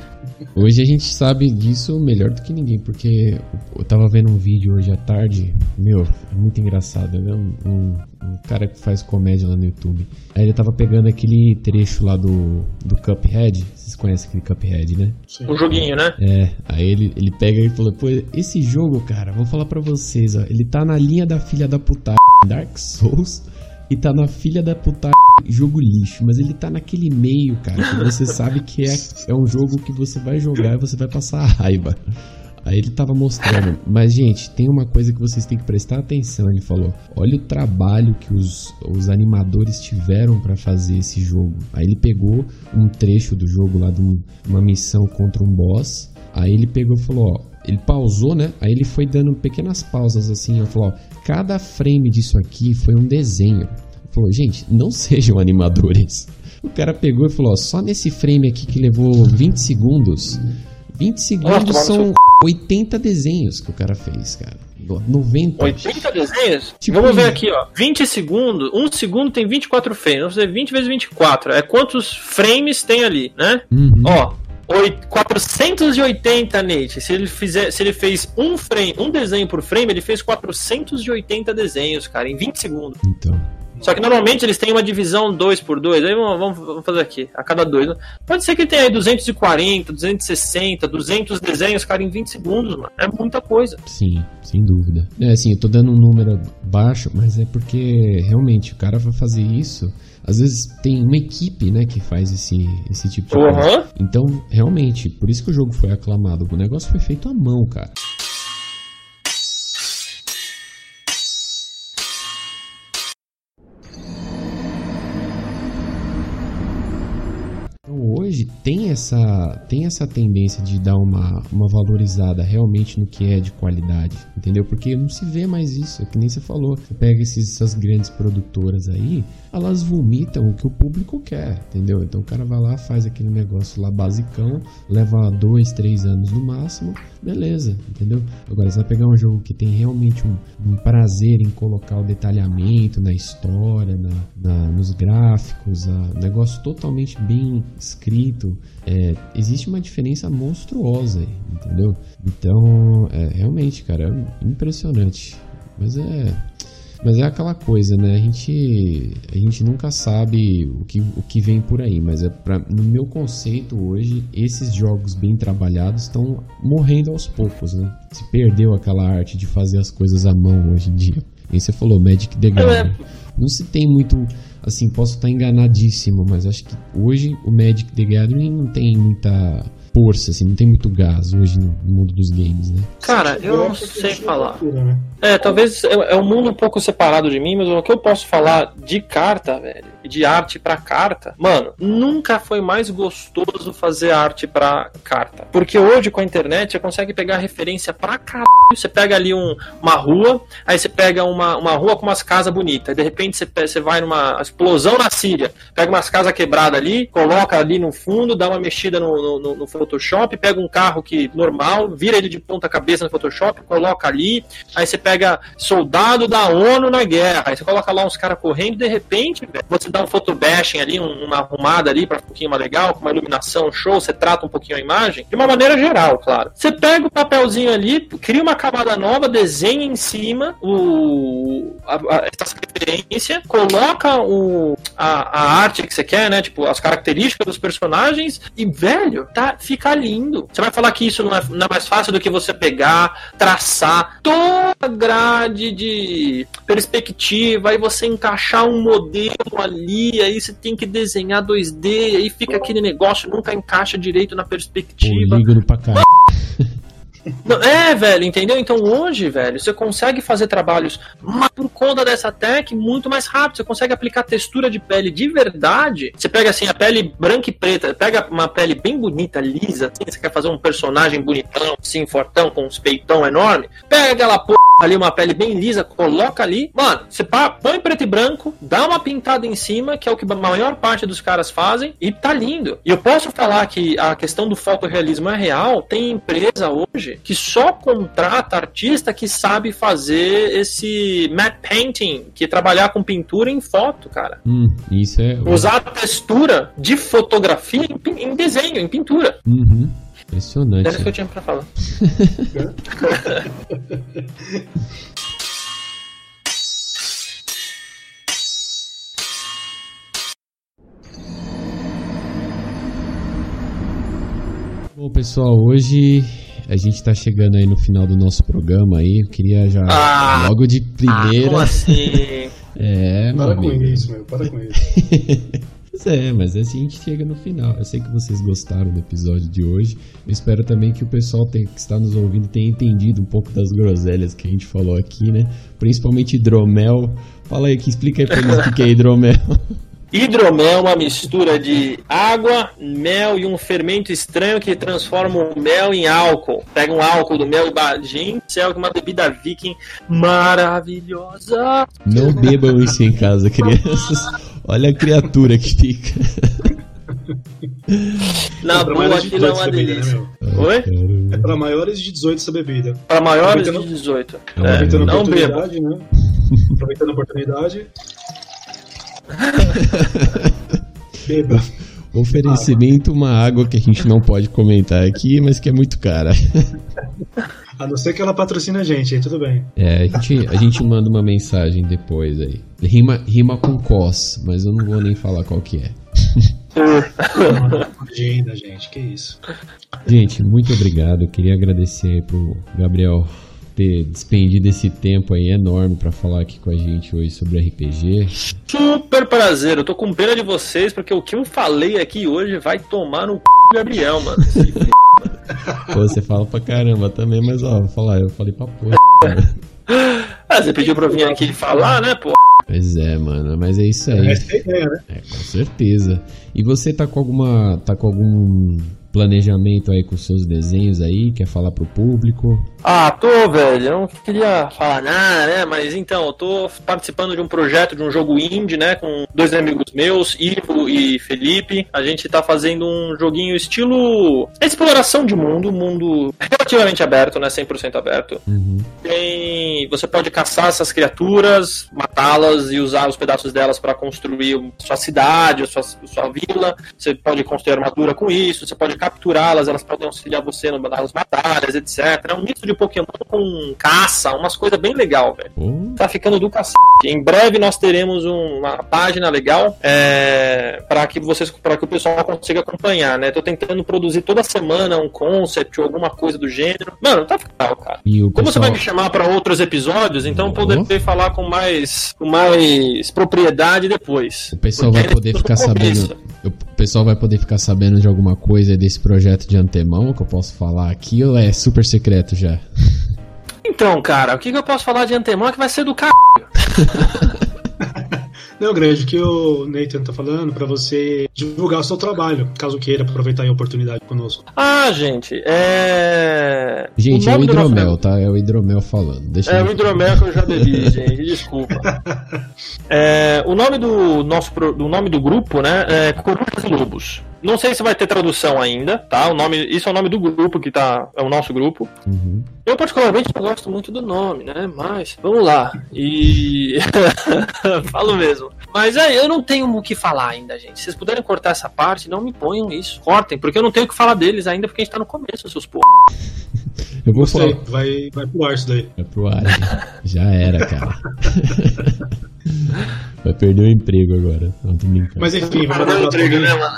Speaker 1: Hoje a gente sabe disso melhor do que ninguém, porque eu tava vendo um vídeo hoje à tarde, meu, é muito engraçado, né? Um, um- um cara que faz comédia lá no YouTube. Aí ele tava pegando aquele trecho lá do, do Cuphead, vocês conhecem aquele Cuphead, né?
Speaker 2: Sim.
Speaker 3: Um joguinho, né?
Speaker 1: É, aí ele, ele pega e falou, pô, esse jogo, cara, vou falar pra vocês, ó, ele tá na linha da filha da puta Dark Souls e tá na filha da puta jogo lixo, mas ele tá naquele meio, cara, que você *laughs* sabe que é, é um jogo que você vai jogar e você vai passar raiva. Aí ele tava mostrando, mas gente, tem uma coisa que vocês têm que prestar atenção, ele falou. Olha o trabalho que os, os animadores tiveram pra fazer esse jogo. Aí ele pegou um trecho do jogo lá de um- uma missão contra um boss. Aí ele pegou e falou, ó, ele pausou, né? Aí ele foi dando pequenas pausas assim, ó, falou, ó, cada frame disso aqui foi um desenho. Ele falou, gente, não *laughs* sejam animadores. O cara pegou e falou, ó, só nesse frame aqui que levou 20 segundos, 20 segundos
Speaker 3: tomar no
Speaker 1: são 80 desenhos que o cara fez, cara. 90.
Speaker 3: 80 desenhos?
Speaker 1: Tipo
Speaker 3: Vamos ver aqui, ó. 20 segundos. Um segundo tem 24 frames. Vamos fazer 20 vezes 24. É quantos frames tem ali, né?
Speaker 1: Uhum.
Speaker 3: Ó. oi- 480, Nate. Se ele fizer, se ele fez um frame, um desenho por frame, ele fez 480 desenhos, cara, em 20 segundos.
Speaker 1: Então,
Speaker 3: Só que normalmente eles têm uma divisão 2 por 2. Aí vamos, vamos- fazer aqui, a cada dois. né? Pode ser que tenha aí 240, 260, 200 desenhos, cara, em 20 segundos, mano. É muita coisa.
Speaker 1: sim, sem dúvida. É assim, eu tô dando um número baixo, mas é porque realmente o cara vai fazer isso. Às vezes tem uma equipe, né, que faz esse, esse tipo de coisa.
Speaker 3: Aham.
Speaker 1: Então, realmente, por isso que o jogo foi aclamado. O negócio foi feito à mão, cara. Hoje tem essa, tem essa tendência de dar uma, uma valorizada realmente no que é de qualidade, entendeu? Porque não se vê mais isso, é que nem você falou. Você pega esses, essas grandes produtoras aí, elas vomitam o que o público quer, entendeu? Então o cara vai lá, faz aquele negócio lá basicão, leva dois, três anos no máximo, beleza, entendeu? Agora você vai pegar um jogo que tem realmente um, um prazer em colocar o detalhamento na história, na, na- nos gráficos, a- um negócio totalmente bem escrito, é, existe uma diferença monstruosa aí, entendeu? Então, é, realmente, cara, é impressionante. Mas é. Mas é aquela coisa, né? A gente, a gente nunca sabe o que, o que vem por aí, mas é pra, no meu conceito hoje, esses jogos bem trabalhados estão morrendo aos poucos, né? Se perdeu aquela arte de fazer as coisas à mão hoje em dia. E você falou Magic the Gathering. Não se tem muito, assim, posso estar enganadíssimo, mas acho que hoje o Magic the Gathering não tem muita força, assim, não tem muito gás hoje no no mundo dos games, né?
Speaker 3: Cara, eu não sei
Speaker 2: tinha
Speaker 3: falar.
Speaker 2: né?
Speaker 3: É, talvez é é um mundo um pouco separado de mim, mas o que eu posso falar de carta, velho, de arte pra carta, mano, nunca foi mais gostoso fazer arte pra carta. Porque hoje com a internet você consegue pegar referência pra caralho. Você pega ali um- uma rua, aí você pega uma, uma rua com umas casas bonitas, de repente você, você vai numa explosão na Síria, pega umas casas quebradas ali, coloca ali no fundo, dá uma mexida no, no- no- no Photoshop, pega um carro que normal, vira ele de ponta cabeça no Photoshop, coloca ali, aí você pega soldado da ONU na guerra, aí você coloca lá uns caras correndo, de repente, velho, você dá um photobashing ali, um- uma arrumada ali ficar um pouquinho mais legal, com uma iluminação show, você trata um pouquinho a imagem, de uma maneira geral, claro. Você pega o papelzinho ali, cria uma camada nova, desenha em cima o, a, a, essa referência, coloca o, a, a arte que você quer, né, tipo, as características dos personagens, e, velho, tá, fica ficar lindo. Você vai falar que isso não é, não é mais fácil do que você pegar, traçar toda a grade de perspectiva, aí você encaixar um modelo ali, aí você tem que desenhar 2D, aí fica aquele negócio, nunca encaixa direito na perspectiva.
Speaker 1: Polígono pra caralho. *laughs*
Speaker 3: Não, é, velho, entendeu? Então hoje, velho, você consegue fazer trabalhos por conta dessa tech muito mais rápido. Você consegue aplicar textura de pele de verdade. Você pega assim a pele branca e preta, pega uma pele bem bonita, lisa, assim, você quer fazer um personagem bonitão, assim, fortão, com uns peitão enorme. Pega aquela porra ali, uma pele bem lisa, coloca ali. Mano, você põe preto e branco, dá uma pintada em cima, que é o que a maior parte dos caras fazem, e tá lindo. E eu posso falar que a questão do fotorrealismo é real. Tem empresa hoje que só contrata artista que sabe fazer esse matte painting, que é trabalhar com pintura em foto, cara.
Speaker 1: Hum, isso é.
Speaker 3: Usar a textura de fotografia em, em desenho, em pintura.
Speaker 1: Uhum. Impressionante.
Speaker 3: Era isso que eu tinha pra falar. *laughs*
Speaker 1: Bom, pessoal, hoje a gente tá chegando aí no final do nosso programa aí. Eu queria já
Speaker 3: Ah,
Speaker 1: logo de primeira.
Speaker 3: Ah, como assim? *laughs*
Speaker 1: É,
Speaker 2: Para com isso, meu. Para com isso. *laughs*
Speaker 1: Pois é, mas assim a gente chega no final. Eu sei que vocês gostaram do episódio de hoje. Eu espero também que o pessoal tem- que está nos ouvindo tenha entendido um pouco das groselhas que a gente falou aqui, né? Principalmente hidromel. Fala aí, que explica aí pra eles o que é hidromel. *laughs*
Speaker 3: Hidromel é uma mistura de água, mel e um fermento estranho que transforma o mel em álcool. Pega um álcool do mel e gente, é uma bebida viking maravilhosa.
Speaker 1: Não bebam isso em casa, crianças. *laughs* Olha a criatura que fica.
Speaker 3: Na
Speaker 2: Pra
Speaker 3: boa,
Speaker 2: maiores de
Speaker 3: aquilo é
Speaker 2: 18
Speaker 3: uma
Speaker 2: essa bebida, né,
Speaker 3: delícia. Oi?
Speaker 2: É pra maiores de 18 essa bebida.
Speaker 3: Para maiores de
Speaker 2: Aproveitando-
Speaker 3: 18.
Speaker 1: É,
Speaker 3: É,
Speaker 2: Aproveitando a
Speaker 3: não beba.
Speaker 2: oportunidade, né? *laughs* Aproveitando a oportunidade. *laughs* Beba.
Speaker 1: Oferecimento uma água que a gente não pode comentar aqui, mas que é muito cara. *laughs*
Speaker 2: A não ser que ela patrocine a gente, aí tudo bem.
Speaker 1: É, a gente, a gente manda uma mensagem depois aí. Rima, rima com cos, mas eu não vou nem falar qual que é. *laughs*
Speaker 2: Imagina, gente, que isso.
Speaker 1: Gente, muito obrigado. Eu queria agradecer aí pro Gabriel ter despendido esse tempo aí enorme pra falar aqui com a gente hoje sobre RPG.
Speaker 3: Super prazer. Eu tô com pena de vocês porque o que eu falei aqui hoje vai tomar no c... do Gabriel, mano. *laughs* *laughs*
Speaker 1: Pô, você fala pra caramba também, mas ó, vou falar, eu falei pra porra.
Speaker 3: Ah, *laughs* você pediu pra eu vir aqui falar, né, pô?
Speaker 1: Pois é, mano, mas é isso aí.
Speaker 2: Essa é a ideia, né?
Speaker 1: É, com certeza. E você tá com alguma. tá com algum planejamento aí com seus desenhos aí? Quer falar pro público?
Speaker 3: Ah, tô, velho. Eu não queria falar nada, né? Mas então, eu tô participando de um projeto de um jogo indie, né? Com dois amigos meus, Ivo e Felipe. A gente tá fazendo um joguinho estilo exploração de mundo, mundo relativamente aberto, né? 100% aberto.
Speaker 1: Uhum.
Speaker 3: Tem, você pode caçar essas criaturas, matá-las e usar os pedaços delas para construir sua cidade, sua, sua vila. Você pode construir armadura com isso, você pode capturá-las, elas podem auxiliar você no- nas batalhas, etc. É um misto de Pokémon com caça, umas coisas bem legal, velho.
Speaker 1: Pô,
Speaker 3: Tá ficando do cacete. Em breve nós teremos um- uma página legal é, para que vocês, para que o pessoal consiga acompanhar, né? Tô tentando produzir toda semana um concept ou alguma coisa do gênero. Mano, tá legal, cara. Como você vai me chamar para outros episódios, então
Speaker 1: Uhum.
Speaker 3: poderei falar com mais, com mais propriedade depois.
Speaker 1: O pessoal vai poder
Speaker 3: ainda
Speaker 1: ficar sabendo. O pessoal vai poder ficar sabendo de alguma coisa desse projeto de antemão que eu posso falar aqui ou é super secreto já?
Speaker 3: Então, cara, o que, que eu posso falar de antemão é que vai ser do c. *laughs*
Speaker 2: Não, grande, o que o Nathan tá falando pra você divulgar o seu trabalho, caso queira aproveitar aí a oportunidade conosco.
Speaker 3: Ah, gente, é.
Speaker 1: Gente, é o
Speaker 3: nome do nosso
Speaker 1: hidromel, tá? É o hidromel falando. Deixa
Speaker 3: É
Speaker 1: eu-
Speaker 3: o hidromel que eu já bebi, *laughs* gente. Desculpa. É, o nome do nosso pro- do nome do grupo, né? É Corujas e Lobos. Não sei se vai ter tradução ainda, tá? O nome, isso é o nome do grupo que tá, é o nosso grupo.
Speaker 1: Uhum.
Speaker 3: Eu particularmente não gosto muito do nome, né? Mas vamos lá. E *laughs* falo mesmo. Mas é, eu não tenho o que falar ainda, gente. Se vocês puderem cortar essa parte, não me ponham isso. Cortem, porque eu não tenho o que falar deles ainda, porque a gente tá no começo, seus porra.
Speaker 1: Eu vou
Speaker 2: Gostei,
Speaker 1: falar.
Speaker 2: vai, vai pro ar isso daí.
Speaker 1: É pro ar. já era, cara. *laughs* vai perder o emprego agora. Não, tô brincando.
Speaker 2: Mas enfim, vamos
Speaker 3: Perdeu o
Speaker 2: também.
Speaker 3: né, mano?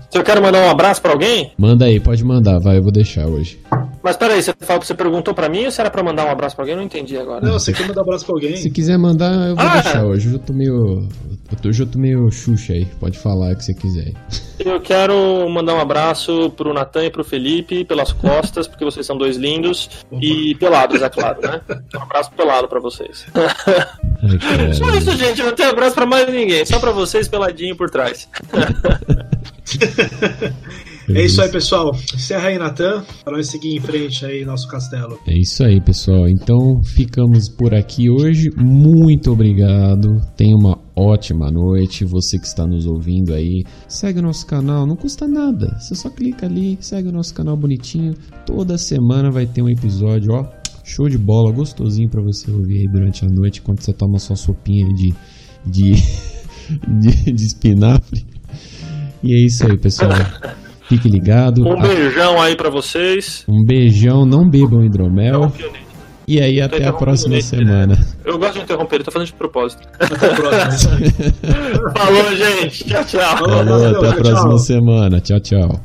Speaker 3: Se eu quero mandar um abraço pra alguém?
Speaker 1: Manda aí, pode mandar, vai, eu vou deixar hoje.
Speaker 3: Mas peraí, você, falou, você perguntou pra mim ou se era pra mandar um abraço pra alguém? Eu não entendi agora.
Speaker 2: Não, você quer mandar um abraço pra alguém?
Speaker 1: Se quiser mandar, eu vou
Speaker 3: Ah!
Speaker 1: deixar hoje. Hoje eu tô meio. Eu tô, hoje eu tô meio xuxa aí. Pode falar o que você quiser.
Speaker 3: Eu quero mandar um abraço pro Natan e pro Felipe pelas costas, porque vocês são dois lindos. E pelados, é claro, né? Um abraço pelado pra vocês.
Speaker 1: Ai.
Speaker 3: Só isso, gente. Eu não tenho abraço pra mais ninguém. Só pra vocês peladinho por trás. *laughs* *laughs*
Speaker 2: É isso aí, pessoal. Encerra aí, Natan, para nós seguir em frente aí nosso castelo.
Speaker 1: É isso aí, pessoal. Então ficamos por aqui hoje. Muito obrigado. Tenha uma ótima noite. Você que está nos ouvindo aí, segue o nosso canal. Não custa nada. Você só clica ali, segue o nosso canal bonitinho. Toda semana vai ter um episódio, ó. Show de bola, gostosinho pra você ouvir aí durante a noite, enquanto você toma sua sopinha de, de, *laughs* de, de espinafre. E é isso aí, pessoal. Fique ligado.
Speaker 3: Um beijão aí pra vocês.
Speaker 1: Um beijão, não bebam hidromel. E aí, até a próxima
Speaker 3: ele,
Speaker 1: semana.
Speaker 3: Eu gosto de interromper, ele tá fazendo de propósito.
Speaker 2: Até a próxima. *laughs*
Speaker 3: Falou, gente. Tchau, tchau.
Speaker 2: Falou.
Speaker 1: Até a próxima
Speaker 2: tchau.
Speaker 1: semana. Tchau, tchau.